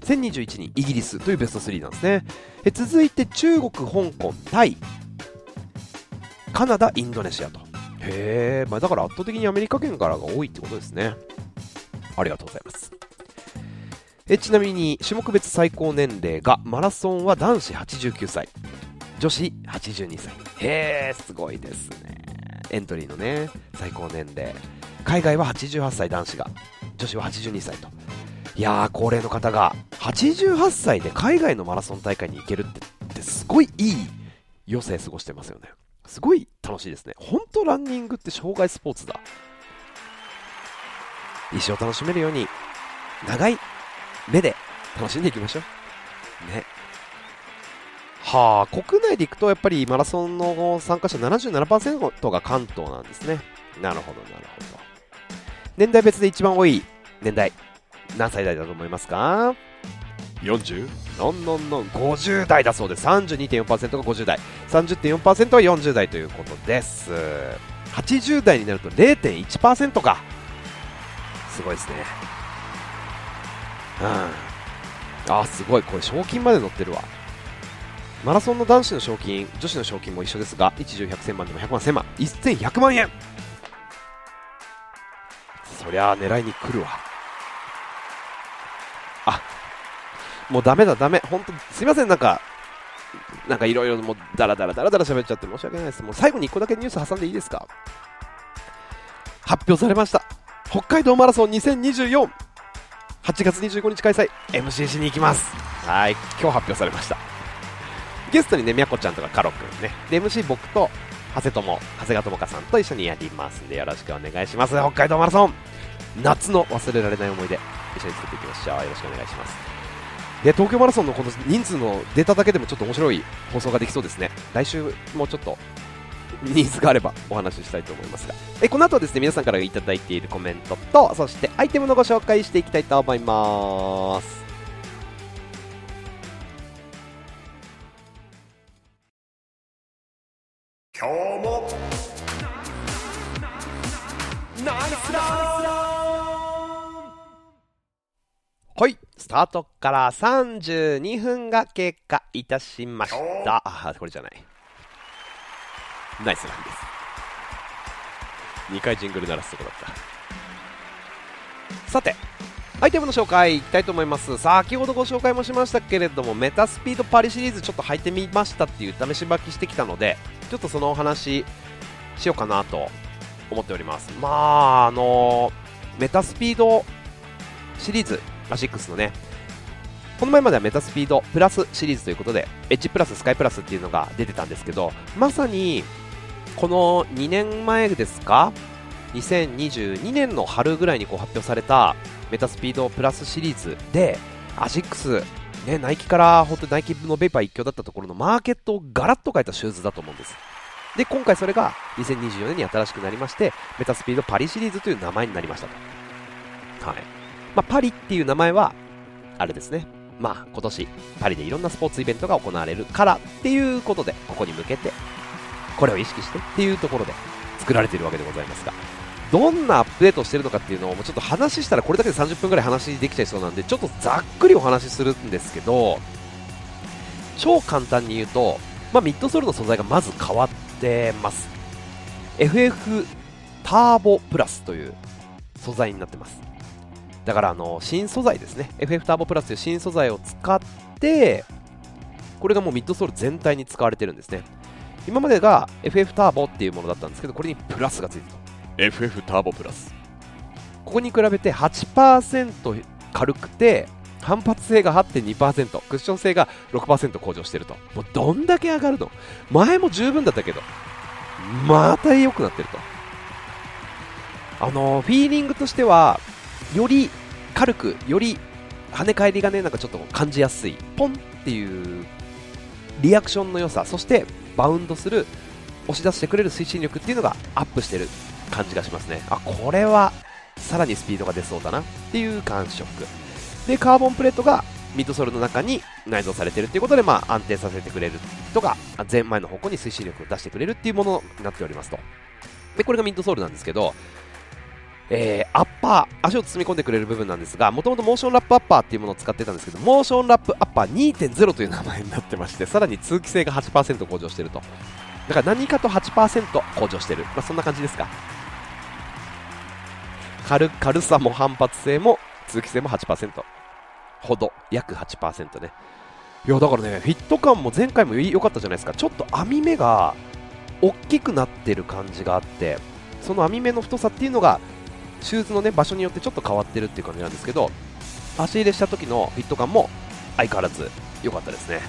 1021人、イギリスというベスト3なんですね。え続いて、中国、香港、タイ、カナダ、インドネシアと。へえ、まあ、だから圧倒的にアメリカ圏からが多いってことですね。ありがとうございます。えちなみに種目別最高年齢がマラソンは男子89歳。女子82歳。へえすごいですね。エントリーのね最高年齢。海外は88歳男子が女子は82歳と。いやー高齢の方が88歳で海外のマラソン大会に行けるってってすごいいい余生過ごしてますよね。すごい楽しいですね。本当ランニングって障害スポーツだ。一生楽しめるように長い目で楽しんでいきましょう。ね。はあ、国内で行くとやっぱりマラソンの参加者77%が関東なんですね。なるほど、なるほど。年代別で一番多い年代、何歳代だと思いますか ?40? のんのんのん、50代だそうです。32.4%が50代、30.4%は40代ということです。80代になると0.1%か。すごいですね。うん、あすごい、これ賞金まで載ってるわ。マラソンの男子の賞金、女子の賞金も一緒ですが、1 10 100 1000万でも100万1000万、1100万円そりゃ狙いに来るわ。あ、もうダメだダメ。本当すいません、なんか、なんかいろいろもうダラダラダラダラ喋っちゃって申し訳ないです。もう最後に1個だけニュース挟んでいいですか？発表されました。北海道マラソン2024 8月25日開催 MCC に行きます。はい。今日発表されました。ゲストにねみやこちゃんとかカロくんね。で MC 僕と長谷友長谷川智香さんと一緒にやりますんでよろしくお願いします。北海道マラソン。夏の忘れられない思い出一緒に作っていきましょう。よろしくお願いします。で東京マラソンのこの人数のデータだけでもちょっと面白い放送ができそうですね。来週もちょっと ニーズがあればお話ししたいと思いますが。えこの後はですね皆さんからいただいているコメントとそしてアイテムのご紹介していきたいと思います。今日も。ナイスラはい。スタートから32分が経過いたしました。あこれじゃないナイスランです。2回ジングル鳴らすとこだった。さて、アイテムの紹介いきたいと思います。先ほどご紹介もしましたけれども、メタスピードパリシリーズちょっと履いてみましたっていう試し履きしてきたので、ちょっとそのお話しようかなと思っております。まあ、あの、メタスピードシリーズ、アシックスのね、この前まではメタスピードプラスシリーズということで、エッジプラス、スカイプラスっていうのが出てたんですけど、まさにこの2年前ですか？2022年の春ぐらいにこう発表されたメタスピードプラスシリーズでアシックス、ね、ナイキから本当にナイキのベイパー一強だったところのマーケットをガラッと変えたシューズだと思うんです。で今回それが2024年に新しくなりましてメタスピードパリシリーズという名前になりましたと、はい。まあ、パリっていう名前はあれですね。まあ今年パリでいろんなスポーツイベントが行われるからっていうことでここに向けてこれを意識してっていうところで作られているわけでございますが、どんなアップデートをしているのかっていうのをもうちょっと話したらこれだけで30分ぐらい話できちゃいそうなんで、ちょっとざっくりお話しするんですけど、超簡単に言うと、まあ、ミッドソールの素材がまず変わってます。FF ターボプラスという素材になってます。だからあの新素材ですね。FF ターボプラスという新素材を使って、これがもうミッドソール全体に使われてるんですね。今までが FF ターボっていうものだったんですけどこれにプラスがついてると FF ターボプラスここに比べて8%軽くて反発性が8.2%クッション性が6%向上してると。もうどんだけ上がるの？前も十分だったけどまた良くなってると。あのフィーリングとしてはより軽くより跳ね返りがねなんかちょっと感じやすい。ポンっていうリアクションの良さ。そしてバウンドする押し出してくれる推進力っていうのがアップしてる感じがしますね。あこれはさらにスピードが出そうだなっていう感触。でカーボンプレートがミッドソールの中に内蔵されてるっていうことで、まあ、安定させてくれるとか前前の方向に推進力を出してくれるっていうものになっておりますと。でこれがミッドソールなんですけどえー、アッパー、足を包み込んでくれる部分なんですが、もともとモーションラップアッパーっていうものを使ってたんですけど、モーションラップアッパー2.0という名前になってまして、さらに通気性が8%向上してると。だから何かと8%向上してる。まあ、そんな感じですか。軽軽さも反発性も通気性も8%ほど、約8%ね。いや、だからね、フィット感も前回も良かったじゃないですか。ちょっと網目が大きくなってる感じがあって、その網目の太さっていうのがシューズの、ね、場所によってちょっと変わってるっていう感じなんですけど足入れした時のフィット感も相変わらず良かったですね、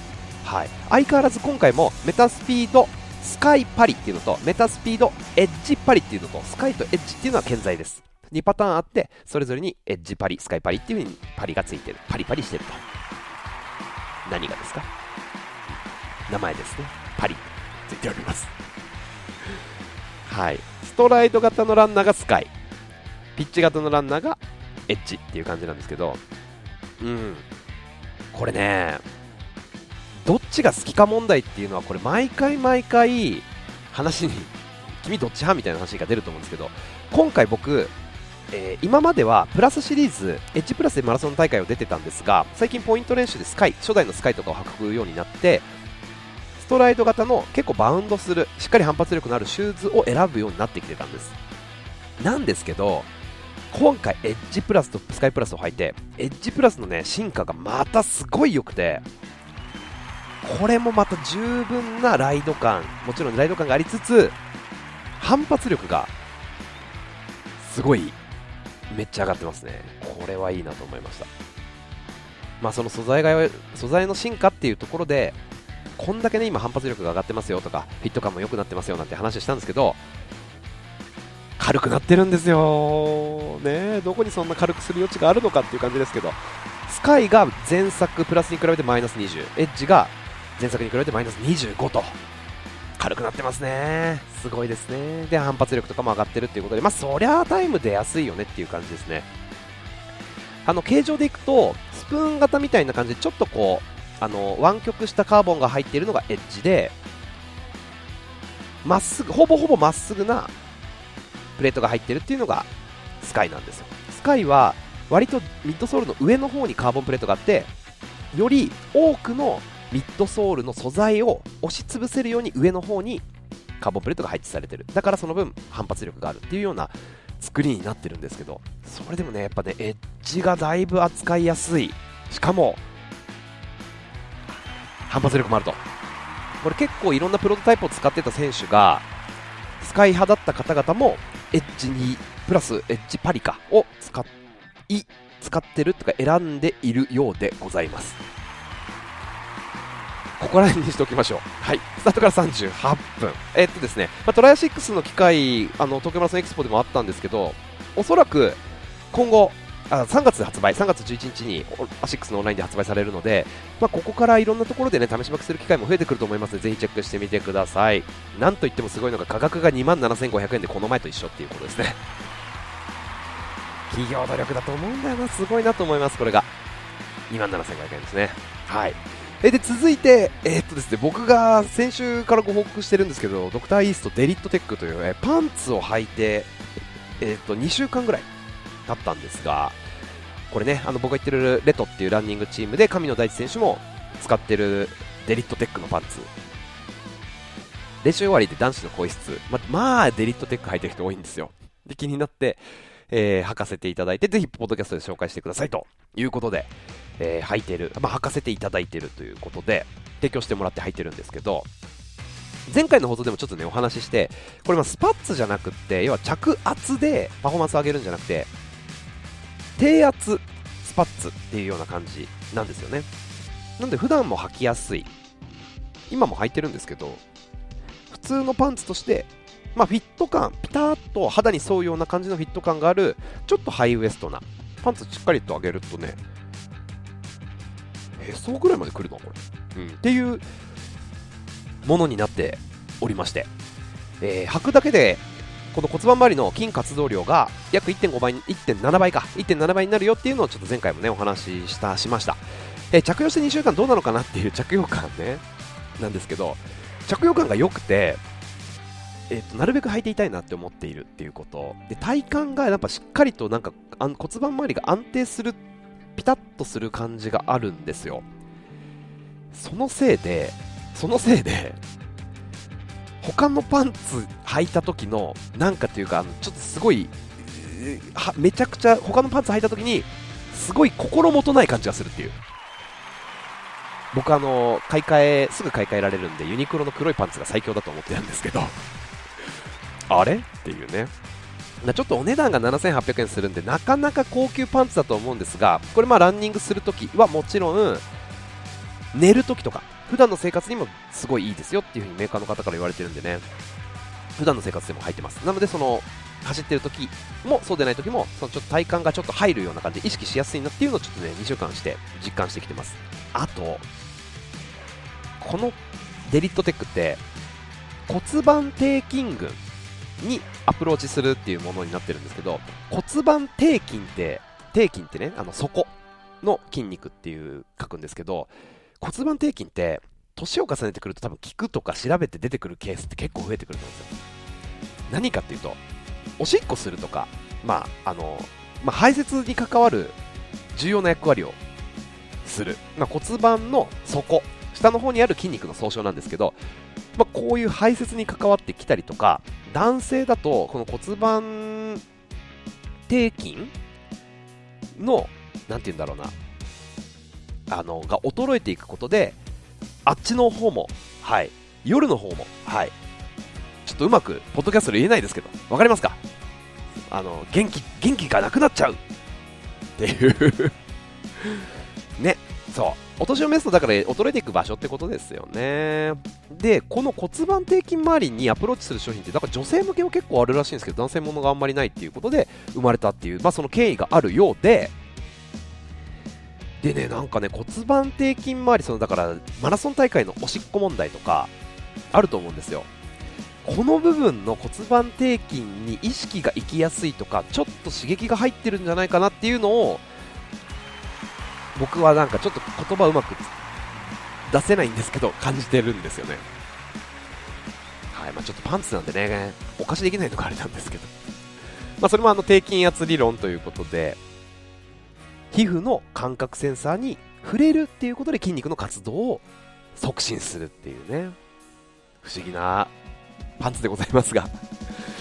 はい、相変わらず今回もメタスピードスカイパリっていうのとメタスピードエッジパリっていうのとスカイとエッジっていうのは健在です。2パターンあってそれぞれにエッジパリスカイパリっていう風にパリがついてる。パリパリしてると。何がですか？名前ですね。パリ。ついております。はい。ストライド型のランナーがスカイ。ピッチ型のランナーがエッジっていう感じなんですけど、うん、これね、どっちが好きか問題っていうのは、これ、毎回毎回、話に、君どっち派みたいな話が出ると思うんですけど、今回僕、えー、今まではプラスシリーズ、エッジプラスでマラソン大会を出てたんですが、最近ポイント練習でスカイ、初代のスカイとかを履くようになって、ストライド型の結構バウンドする、しっかり反発力のあるシューズを選ぶようになってきてたんです。なんですけど、今回エッジプラスとスカイプラスを履いてエッジプラスのね進化がまたすごい良くてこれもまた十分なライド感もちろんライド感がありつつ反発力がすごいめっちゃ上がってますね。これはいいなと思いました。まあその素材が素材の進化っていうところでこんだけね今反発力が上がってますよとかフィット感も良くなってますよなんて話したんですけど軽くなってるんですよ、ね、どこにそんな軽くする余地があるのかっていう感じですけど、スカイが前作プラスに比べてマイナス20、エッジが前作に比べてマイナス25と、軽くなってますね、すごいですね、で反発力とかも上がってるっていうことで、まあ、そりゃタイム出やすいよねっていう感じですね。あの形状でいくとスプーン型みたいな感じでちょっとこうあの湾曲したカーボンが入っているのがエッジでまっすぐほぼほぼまっすぐなプレートが入ってるっていうのがスカイなんですよ。スカイは割とミッドソールの上の方にカーボンプレートがあってより多くのミッドソールの素材を押し潰せるように上の方にカーボンプレートが配置されてる。だからその分反発力があるっていうような作りになってるんですけどそれでもねやっぱねエッジがだいぶ扱いやすい。しかも反発力もあると。これ結構いろんなプロトタイプを使ってた選手がスカイ派だった方々もエッジにプラスエッジパリカを使い使ってるとか選んでいるようでございますここら辺にしておきましょう。はい。スタートから38分。えっとですね、まあ、トライアシックスの機会、あの、東京マラソンエクスポでもあったんですけど、おそらく、今後、あ3月発売、3月11日にアシックスのオンラインで発売されるので、まあ、ここからいろんなところで、ね、試しまくする機会も増えてくると思いますので、ぜひチェックしてみてください。なんといってもすごいのが価格が2万7500円でこの前と一緒っていうことですね。企業努力だと思うんだよな、すごいなと思います、これが。2万7500円ですね。はい。えで続いて、えー、っとですね、僕が先週からご報告してるんですけど、ドクターイーストデリットテックという、えパンツを履いて、えー、っと2週間ぐらいだったんですが、これね、あの僕が言ってるレトっていうランニングチームで神野大地選手も使ってるデリットテックのパンツ。練習終わりで男子の更衣室、ま、まあ、デリットテック履いてる人多いんですよ。で、気になって、えー、履かせていただいて、ぜひ、ポッドキャストで紹介してくださいということで、えー、履いてる、まあ、履かせていただいてるということで、提供してもらって履いてるんですけど、前回の放送でもちょっとね、お話しして、これま、スパッツじゃなくって、要は着圧でパフォーマンスを上げるんじゃなくて、低圧スパッツっていうような感じなんですよね。なんで普段も履きやすい。今も履いてるんですけど普通のパンツとしてまあ、フィット感、ピタッと肌に沿うような感じのフィット感がある、ちょっとハイウエストな、パンツしっかりと上げるとね、へそぐらいまで来るのこれ、うん。っていうものになっておりまして、えー、履くだけでこの骨盤周りの筋活動量が約1.5倍、1.7倍か、1.7倍になるよっていうのをちょっと前回もね、お話しした、しました。え着用して2週間どうなのかなっていう 着用感ねなんですけど着用感が良くて、えーと、なるべく履いていたいなって思っているっていうことで体幹がやっぱしっかりとなんかあの骨盤周りが安定するピタッとする感じがあるんですよそのせいでそのせいで他のパンツ履いた時のなんかっていうかあのちょっとすごいめちゃくちゃ他のパンツ履いた時にすごい心もとない感じがするっていう。僕あの買い替えすぐ買い替えられるんでユニクロの黒いパンツが最強だと思ってるんですけど。あれ？っていうね。ちょっとお値段が7800円するんでなかなか高級パンツだと思うんですがこれまあランニングするときはもちろん寝るときとか普段の生活にもすごいいいですよっていう風にメーカーの方から言われてるんでね。普段の生活でも入ってます。なのでその走ってる時もそうでない時もそのちょっと体幹がちょっと入るような感じで意識しやすいなっていうのをちょっとね2週間して実感してきてます。あとこのデリットテックって骨盤底筋群にアプローチするっていうものになってるんですけど骨盤底筋って底筋ってねあの底の筋肉っていう書くんですけど骨盤底筋って年を重ねてくると多分効くとか調べて出てくるケースって結構増えてくると思うんですよ。何かっていうとおしっこするとかまああの、まあ、排泄に関わる重要な役割をする、まあ、骨盤の底下の方にある筋肉の総称なんですけど、まあ、こういう排泄に関わってきたりとか男性だとこの骨盤底筋の何て言うんだろうなあのが衰えていくことであっちの方もはい夜の方もはいちょっとうまくポッドキャストで言えないですけど分かりますか？あの元気元気がなくなっちゃう。っていう。ねそう。お年を召すとだから衰えていく場所ってことですよね。でこの骨盤底筋周りにアプローチする商品ってだから女性向けは結構あるらしいんですけど男性ものがあんまりないっていうことで生まれたっていう、まあ、その経緯があるようででねなんかね骨盤底筋周りそのだからマラソン大会のおしっこ問題とかあると思うんですよ。この部分の骨盤底筋に意識がいきやすいとかちょっと刺激が入ってるんじゃないかなっていうのを僕はなんかちょっと言葉うまく出せないんですけど感じてるんですよね。はいまあ、ちょっとパンツなんでねお貸しできないのがあれなんですけど。まあそれもあの低筋圧理論ということで皮膚の感覚センサーに触れるっていうことで筋肉の活動を促進するっていうね。不思議なパンツでございますが。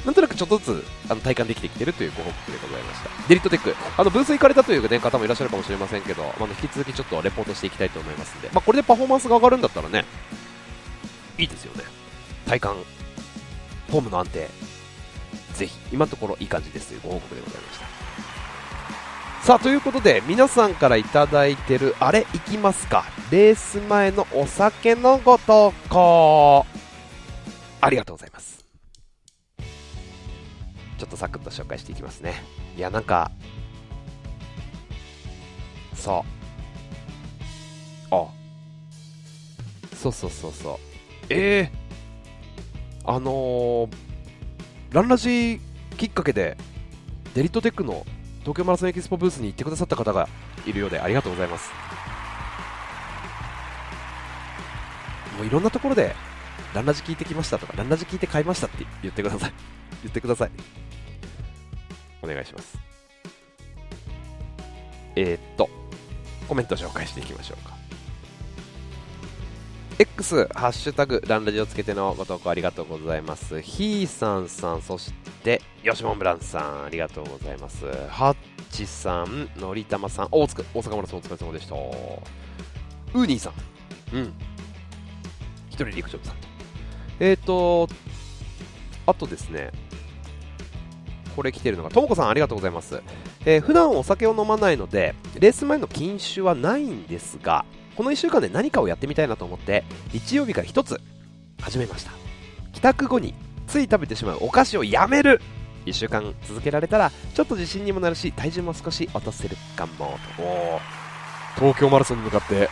なんとなくちょっとずつあの体感できてきてるというご報告でございました。デリットテック。あのブース行かれたという、ね、方もいらっしゃるかもしれませんけど、まあ、引き続きちょっとレポートしていきたいと思いますので、まあ、これでパフォーマンスが上がるんだったらねいいですよね。体幹フォームの安定。ぜひ今のところいい感じですというご報告でございました。さあということで皆さんから頂いてるあれいきますか？レース前のお酒のごとこありがとうございます。ちょっとサクッと紹介していきますね。いやなんかそう。あ。そうそうそうそう。ええー、あのー、ランラジきっかけでデリトテックの東京マラソンエキスポブースに行ってくださった方がいるようでありがとうございます。もういろんなところでランラジ聞いてきましたとかランラジ聞いて買いましたって言ってください。言ってください。お願いします。えー、っとコメント紹介していきましょうか。X、ハッシュタグ、ランラジをつけてのご投稿ありがとうございます。ひーさんさん、そしてて、よしもんブランさん、ありがとうございます。ハッチさん、のりたまさん、大塚大阪マラソンお疲れ様でした。ウーニーさん、うん。一人陸上部さんと。えっ、ー、と、あとですね、これ来てるのが、ともこさんありがとうございます。えー、普段お酒を飲まないので、レース前の禁酒はないんですが、この1週間で何かをやってみたいなと思って日曜日から1つ始めました帰宅後につい食べてしまうお菓子をやめる。1週間続けられたらちょっと自信にもなるし体重も少し落とせるかもと。東京マラソンに向かって。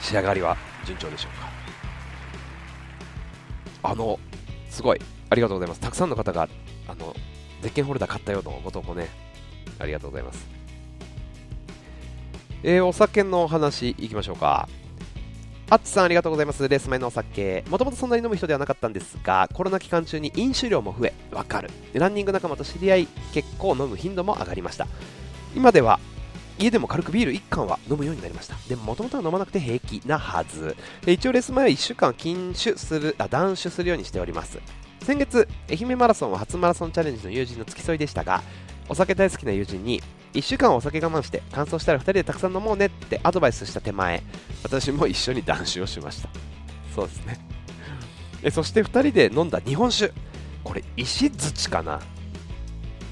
仕上がりは順調でしょうか？あのすごい。ありがとうございます。たくさんの方があのゼッケンホルダー買ったようなご投稿ね。ありがとうございます。えー、お酒の話いきましょうかあっちさんありがとうございます。レース前のお酒。もともとそんなに飲む人ではなかったんですがコロナ期間中に飲酒量も増え。わかる。ランニング仲間と知り合い結構飲む頻度も上がりました。今では家でも軽くビール1缶は飲むようになりました。でももともとは飲まなくて平気なはず。一応レース前は1週間禁酒するあ断酒するようにしております。先月愛媛マラソンは初マラソンチャレンジの友人の付き添いでしたがお酒大好きな友人に1週間お酒我慢して乾燥したら2人でたくさん飲もうねってアドバイスした手前私も一緒に断酒をしました。そうですね。えそして2人で飲んだ日本酒。これ石槌かな。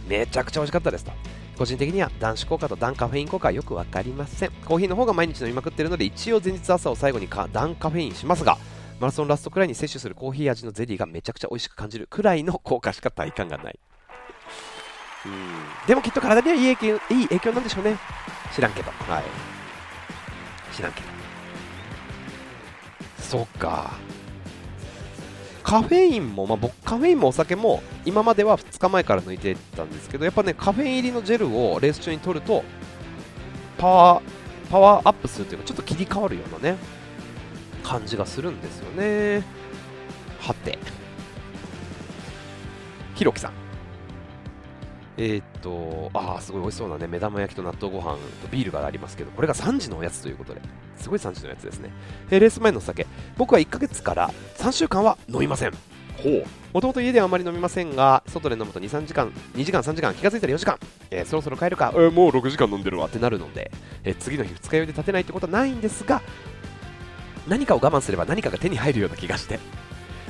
めちゃくちゃ美味しかったですと。個人的には男子効果とダンカフェイン効果はよく分かりません。コーヒーの方が毎日飲みまくってるので一応前日朝を最後にかダンカフェインしますがマラソンラストくらいに摂取するコーヒー味のゼリーがめちゃくちゃ美味しく感じるくらいの効果しか体感がない。でもきっと体にはいい影響いい影響なんでしょうね。知らんけど。はい。知らんけど。そっか。カフェインも、まあ、僕カフェインもお酒も今までは2日前から抜いてたんですけどやっぱねカフェイン入りのジェルをレース中に取るとパワーパワーアップするというかちょっと切り替わるようなね感じがするんですよね。はて。ひろきさんえー、っと、ああ、すごい美味しそうなね、目玉焼きと納豆ご飯とビールがありますけど、これが3時のおやつということで、すごい3時のやつですね。えー、レース前のお酒、僕は1ヶ月から3週間は飲みません。ほう。もともと家ではあまり飲みませんが、外で飲むと2、3時間、2時間、3時間、気がついたら4時間、えー、そろそろ帰るか、えー、もう6時間飲んでるわってなるので、えー、次の日二日酔いで立てないってことはないんですが、何かを我慢すれば何かが手に入るような気がして、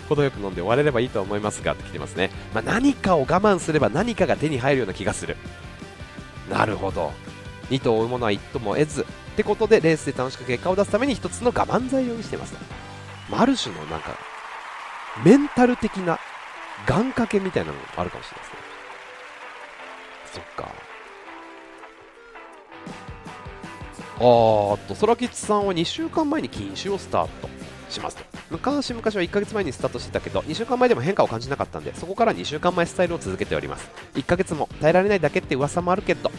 程よく飲んで終われればいいと思いますがって来てますね、まあ、何かを我慢すれば何かが手に入るような気がする。なるほど。2頭追うものは1とも得ずってことでレースで楽しく結果を出すために1つの我慢材料にしてます、まあ、ある種のなんかメンタル的な願掛けみたいなのもあるかもしれないですね。そっか。あーっと空吉さんは2週間前に禁酒をスタート。します。と昔々は1ヶ月前にスタートしてたけど2週間前でも変化を感じなかったんでそこから2週間前スタイルを続けております。1ヶ月も耐えられないだけって噂もあるけど。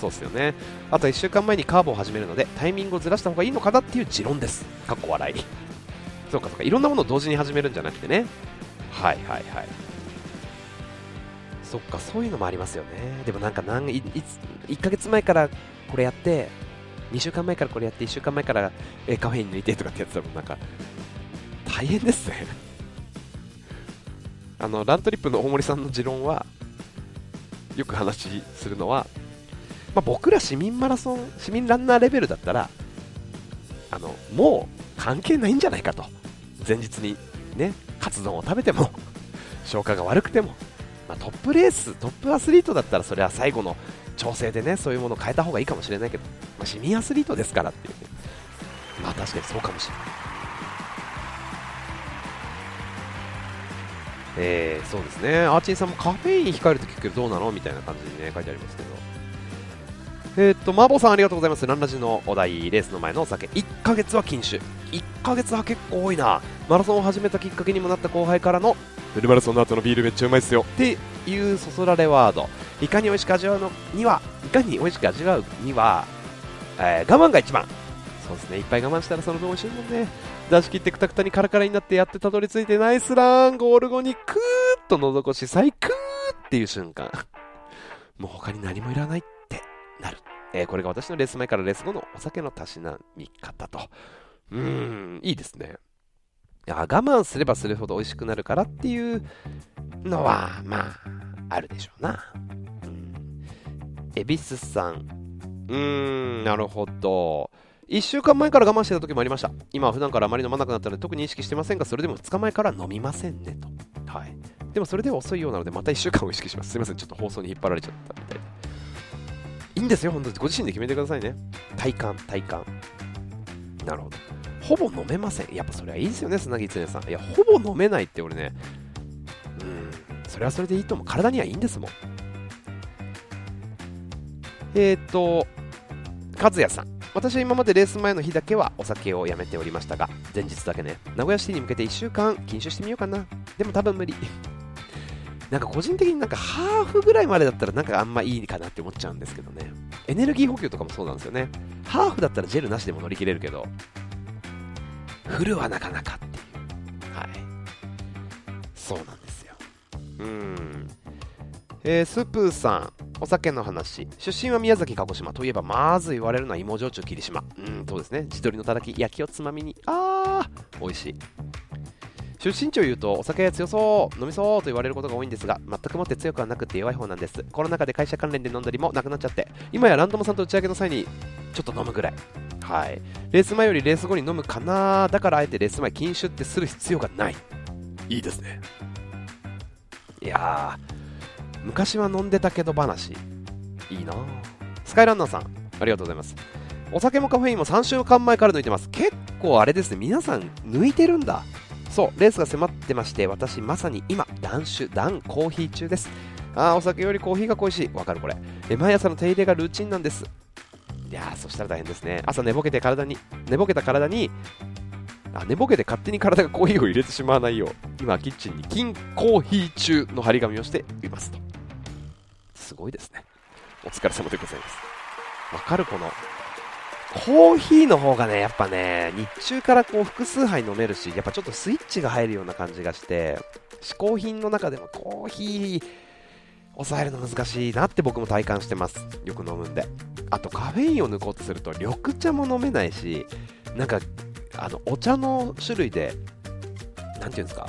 そうですよね。あと1週間前にカーブを始めるのでタイミングをずらした方がいいのかなっていう持論です。かっこ笑い。そうかそうか。いろんなものを同時に始めるんじゃなくてね。はいはいはい。そっかそういうのもありますよね。でもなんか何いい1ヶ月前からこれやって2週間前からこれやって1週間前から、えカフェイン抜いてとかってやつだもん。なんか大変ですね。あのラントリップの大森さんの持論はよく話するのは、まあ、僕ら市民マラソン市民ランナーレベルだったらあのもう関係ないんじゃないかと。前日にねカツ丼を食べても 消化が悪くても、まあ、トップレーストップアスリートだったらそれは最後の調整でねそういうものを変えた方がいいかもしれないけど、まあ、市民アスリートですからっていう、ね、まあ確かにそうかもしれないえー、そうですねアーチンさんもカフェイン控えると聞くけどどうなのみたいな感じにね書いてありますけどえー、っと、マーボーさんありがとうございます。ランラジのお題、レースの前のお酒。1ヶ月は禁酒。1ヶ月は結構多いな。マラソンを始めたきっかけにもなった後輩からの、フルマラソンの後のビールめっちゃうまいっすよ。っていうそそられワード。いかに美味しく味わうのには、いかに美味しく味わうには、えー、我慢が一番。そうですね。いっぱい我慢したらその分美味しいもんね。出し切ってくたくたにカラカラになってやってたどり着いてナイスランゴール後にクーッと喉越し最高っていう瞬間。もう他に何もいらないってなる。えー、これが私のレース前からレース後のお酒のたしなみ方と。うーん、いいですね。いや我慢すればするほど美味しくなるからっていうのは、まあ、あるでしょうな。うん。恵比寿さん。うーん、なるほど。1週間前から我慢してた時もありました。今は普段からあまり飲まなくなったので特に意識してませんが、それでも2日前から飲みませんねと。はい。でもそれでは遅いようなので、また1週間を意識します。すいません、ちょっと放送に引っ張られちゃったみたいで。いいんですよ、本当に。ご自身で決めてくださいね。体感、体感。なるほど。ほぼ飲めません。やっぱそれはいいですよね、砂木常さん。いや、ほぼ飲めないって俺ね、それはそれでいいと思う。体にはいいんですもん。えっ、ー、と、和也さん。私は今までレース前の日だけはお酒をやめておりましたが、前日だけね、名古屋シティに向けて1週間禁酒してみようかな。でも多分無理。なんか個人的になんかハーフぐらいまでだったらなんかあんまいいかなって思っちゃうんですけどね。エネルギー補給とかもそうなんですよね。ハーフだったらジェルなしでも乗り切れるけど、フルはなかなかっていう。はい。そうなん。うん。えー、スプーさん、お酒の話。出身は宮崎、鹿児島といえば、まず言われるのは芋焼酎、霧島。うん、そうですね。地鶏のたたき、焼きをつまみに。あー、美味しい。出身地を言うとお酒強そう飲みそうと言われることが多いんですが全くもって強くはなくて弱い方なんですコロナ禍で会社関連で飲んだりもなくなっちゃって今やランドモさんと打ち上げの際にちょっと飲むぐらいはいレース前よりレース後に飲むかなだからあえてレース前禁酒ってする必要がないいいですねいやー昔は飲んでたけど話いいな。スカイランナーさんありがとうございます。お酒もカフェインも3週間前から抜いてます。結構あれですね皆さん抜いてるんだ。そうレースが迫ってまして私まさに今断酒断コーヒー中です。あーお酒よりコーヒーが恋しい。わかるこれ。え毎朝の手入れがルーチンなんです。いやーそしたら大変ですね。朝寝ぼけて体に寝ぼけた体にあ寝ぼけて勝手に体がコーヒーを入れてしまわないよう今キッチンに金コーヒー中の張り紙をしていますとすごいですねお疲れ様でございますわかるこのコーヒーの方がね、やっぱね、日中からこう複数杯飲めるし、やっぱちょっとスイッチが入るような感じがして、嗜好品の中でもコーヒー、抑えるの難しいなって僕も体感してます。よく飲むんで。あとカフェインを抜こうとすると緑茶も飲めないし、なんか、あの、お茶の種類で、なんていうんですか、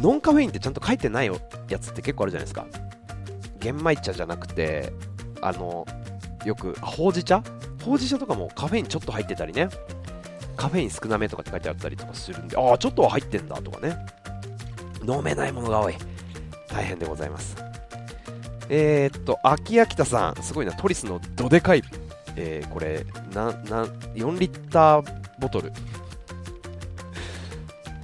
ノンカフェインってちゃんと書いてないやつって結構あるじゃないですか。玄米茶じゃなくて、あの、よく、ほうじ茶？ほうじ茶とかもカフェインちょっと入ってたりね、カフェイン少なめとかって書いてあったりとかするんで、ああ、ちょっとは入ってんだとかね、飲めないものが多い。大変でございます。えー、っと、秋秋田さん、すごいな、トリスのどでかい、えー、これ、な、な、4リッターボトル。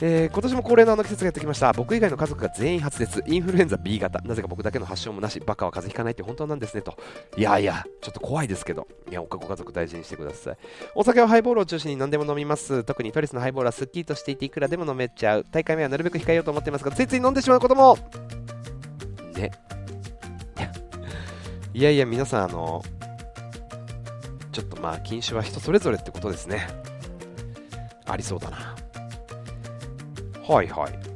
えー、今年も恒例のあの季節がやってきました。僕以外の家族が全員発熱インフルエンザ B 型。なぜか僕だけの発症もなし。バカは風邪ひかないって本当なんですね。と。いやいやちょっと怖いですけど。いやご家族大事にしてください。お酒はハイボールを中心に何でも飲みます。特にトリスのハイボールはすっきりとしていていくらでも飲めちゃう。大会目はなるべく控えようと思ってますがついつい飲んでしまうことも。ね。いやいや皆さんあのちょっとまあ禁酒は人それぞれってことですね。ありそうだな。はいはい。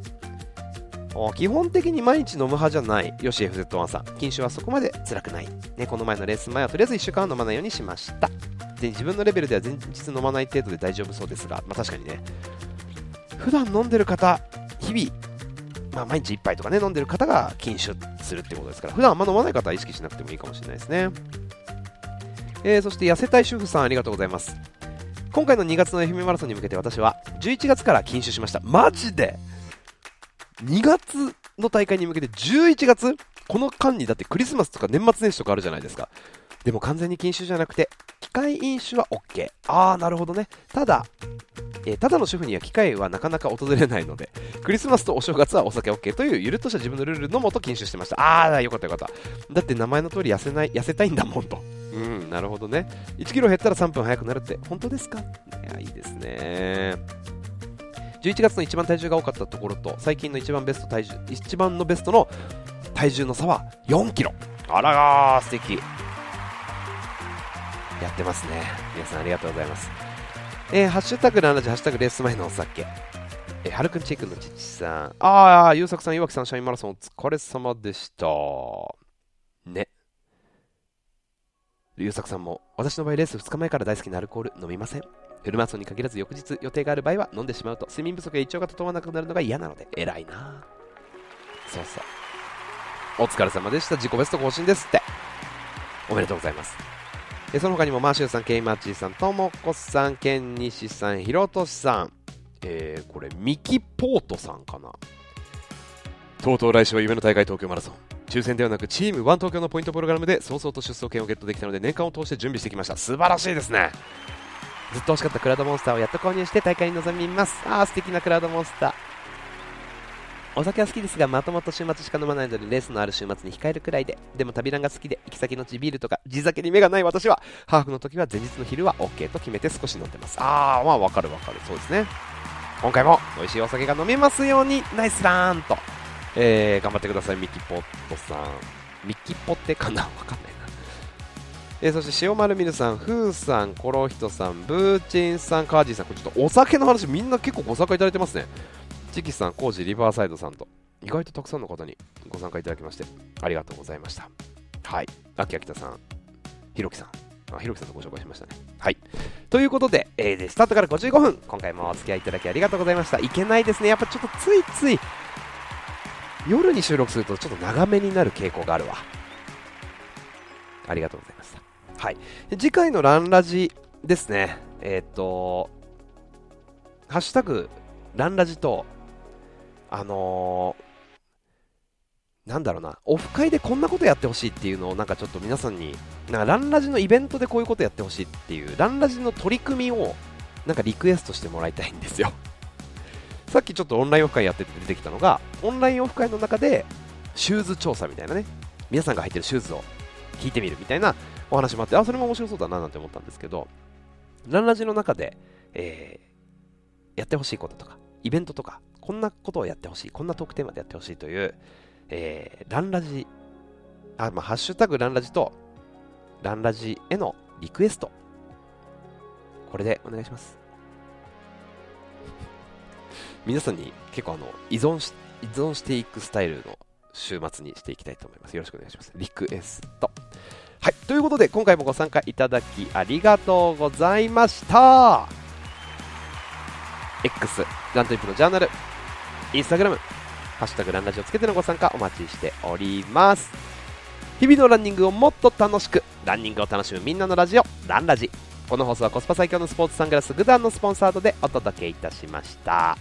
基本的に毎日飲む派じゃない。よし FZ1 さん。禁酒はそこまで辛くない、ね、この前のレース前はとりあえず1週間は飲まないようにしました。で自分のレベルでは前日飲まない程度で大丈夫そうですが、まあ、確かにね。普段飲んでる方日々、まあ、毎日1杯とかね飲んでる方が禁酒するってことですから。普段あんま飲まない方は意識しなくてもいいかもしれないですね。えー、そして痩せたい主婦さんありがとうございます。今回の2月の愛媛マラソンに向けて私は11月から禁酒しました。マジで？2月の大会に向けて11月？この間にだってクリスマスとか年末年始とかあるじゃないですか。でも完全に禁酒じゃなくて機械飲酒は OK ああなるほどねただえー、ただの主婦には機会はなかなか訪れないので、クリスマスとお正月はお酒 OK というゆるっとした自分のルールのもと禁酒してました。ああ、よかったよかった。だって名前の通り痩せない、痩せたいんだもんと。うん、なるほどね。1キロ減ったら3分早くなるって、本当ですか？いや、いいですね。11月の一番体重が多かったところと、最近の一番ベスト体重、一番のベストの体重の差は4キロ。あらがー、素敵。やってますね。皆さんありがとうございます。えー、ハッシュタグ70、ハッシュタグレース前のお酒。えー、はるくんチェックのちちさん。ああ、ゆうさくさん、岩木さん、シャインマラソンお疲れ様でした。ね。ゆうさくさんも、私の場合レース2日前から大好きなアルコール飲みません。フルマラソンに限らず翌日予定がある場合は飲んでしまうと睡眠不足や胃腸が整わなくなるのが嫌なので偉いなそうそうお疲れ様でした自己ベスト更新ですっておめでとうございますえその他にもマーシューさん、ケイマーチーさん、ともこさん、ケンニシさん、ひろとしさん、えー、これミキポートさんかな。とうとう来週は夢の大会東京マラソン。抽選ではなくチームワン東京のポイントプログラムで早々と出走権をゲットできたので年間を通して準備してきました。素晴らしいですね。ずっと欲しかったクラウドモンスターをやっと購入して大会に臨みます。あー素敵なクラウドモンスター。お酒は好きですがまともと週末しか飲まないのでレースのある週末に控えるくらいで。でも旅ランが好きで行き先の地ビールとか地酒に目がない私はハーフの時は前日の昼は OK と決めて少し飲んでます。あーまあわかるわかる。そうですね。今回も美味しいお酒が飲めますようにナイスラーンと。えー、頑張ってください、ミキポットさん。ミキポテかな？わかんないな。えー、そして塩丸ミルさん、フーさん、コロヒトさん、ブーチンさん、カージーさん、これちょっとお酒の話、みんな結構ご参加いただいてますね。チキさん、コージリバーサイドさんと、意外とたくさんの方にご参加いただきまして、ありがとうございました。はい。秋秋田さん、ひろきさん、あひろきさんとご紹介しましたね。はい。ということで、えー、スタートから55分、今回もお付き合いいただきありがとうございました。いけないですね。やっぱちょっとついつい、夜に収録するとちょっと長めになる傾向があるわ。ありがとうございました。はい。次回のランラジですね。えっ、と、ハッシュタグ、ランラジと、あのー、なんだろうな、オフ会でこんなことやってほしいっていうのをなんかちょっと皆さんに、なんかランラジのイベントでこういうことやってほしいっていう、ランラジの取り組みをなんかリクエストしてもらいたいんですよ。さっきちょっとオンラインオフ会やってて出てきたのが、オンラインオフ会の中で、シューズ調査みたいなね、皆さんが履いてるシューズを聞いてみるみたいなお話もあって、あ、それも面白そうだななんて思ったんですけど、ランラジの中で、えー、やってほしいこととか、イベントとか、こんなことをやってほしい、こんなトークテーマでやってほしいという、えー、ランラジ、あ、まあ、ハッシュタグランラジと、ランラジへのリクエスト、これでお願いします。皆さんに結構あの依存し依存していくスタイルの週末にしていきたいと思います。よろしくお願いします。リクエスト。はい。ということで、今回もご参加いただきありがとうございました。X、ラントインプのジャーナル、インスタグラム、ハッシュタグランラジをつけてのご参加お待ちしております。日々のランニングをもっと楽しく、ランニングを楽しむみんなのラジオ、ランラジ。この放送はコスパ最強のスポーツサングラス、グダンのスポンサードでお届けいたしました。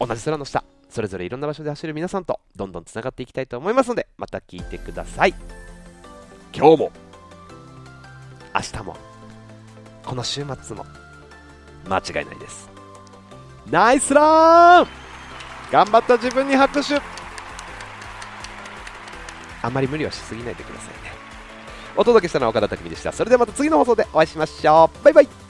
同じ空の下、それぞれいろんな場所で走る皆さんとどんどんつながっていきたいと思いますので、また聞いてください。今日も、明日も、この週末も、間違いないです。ナイスラン頑張った自分に拍手あんまり無理はしすぎないでくださいね。お届けしたのは岡田匠でした。それではまた次の放送でお会いしましょう。バイバイ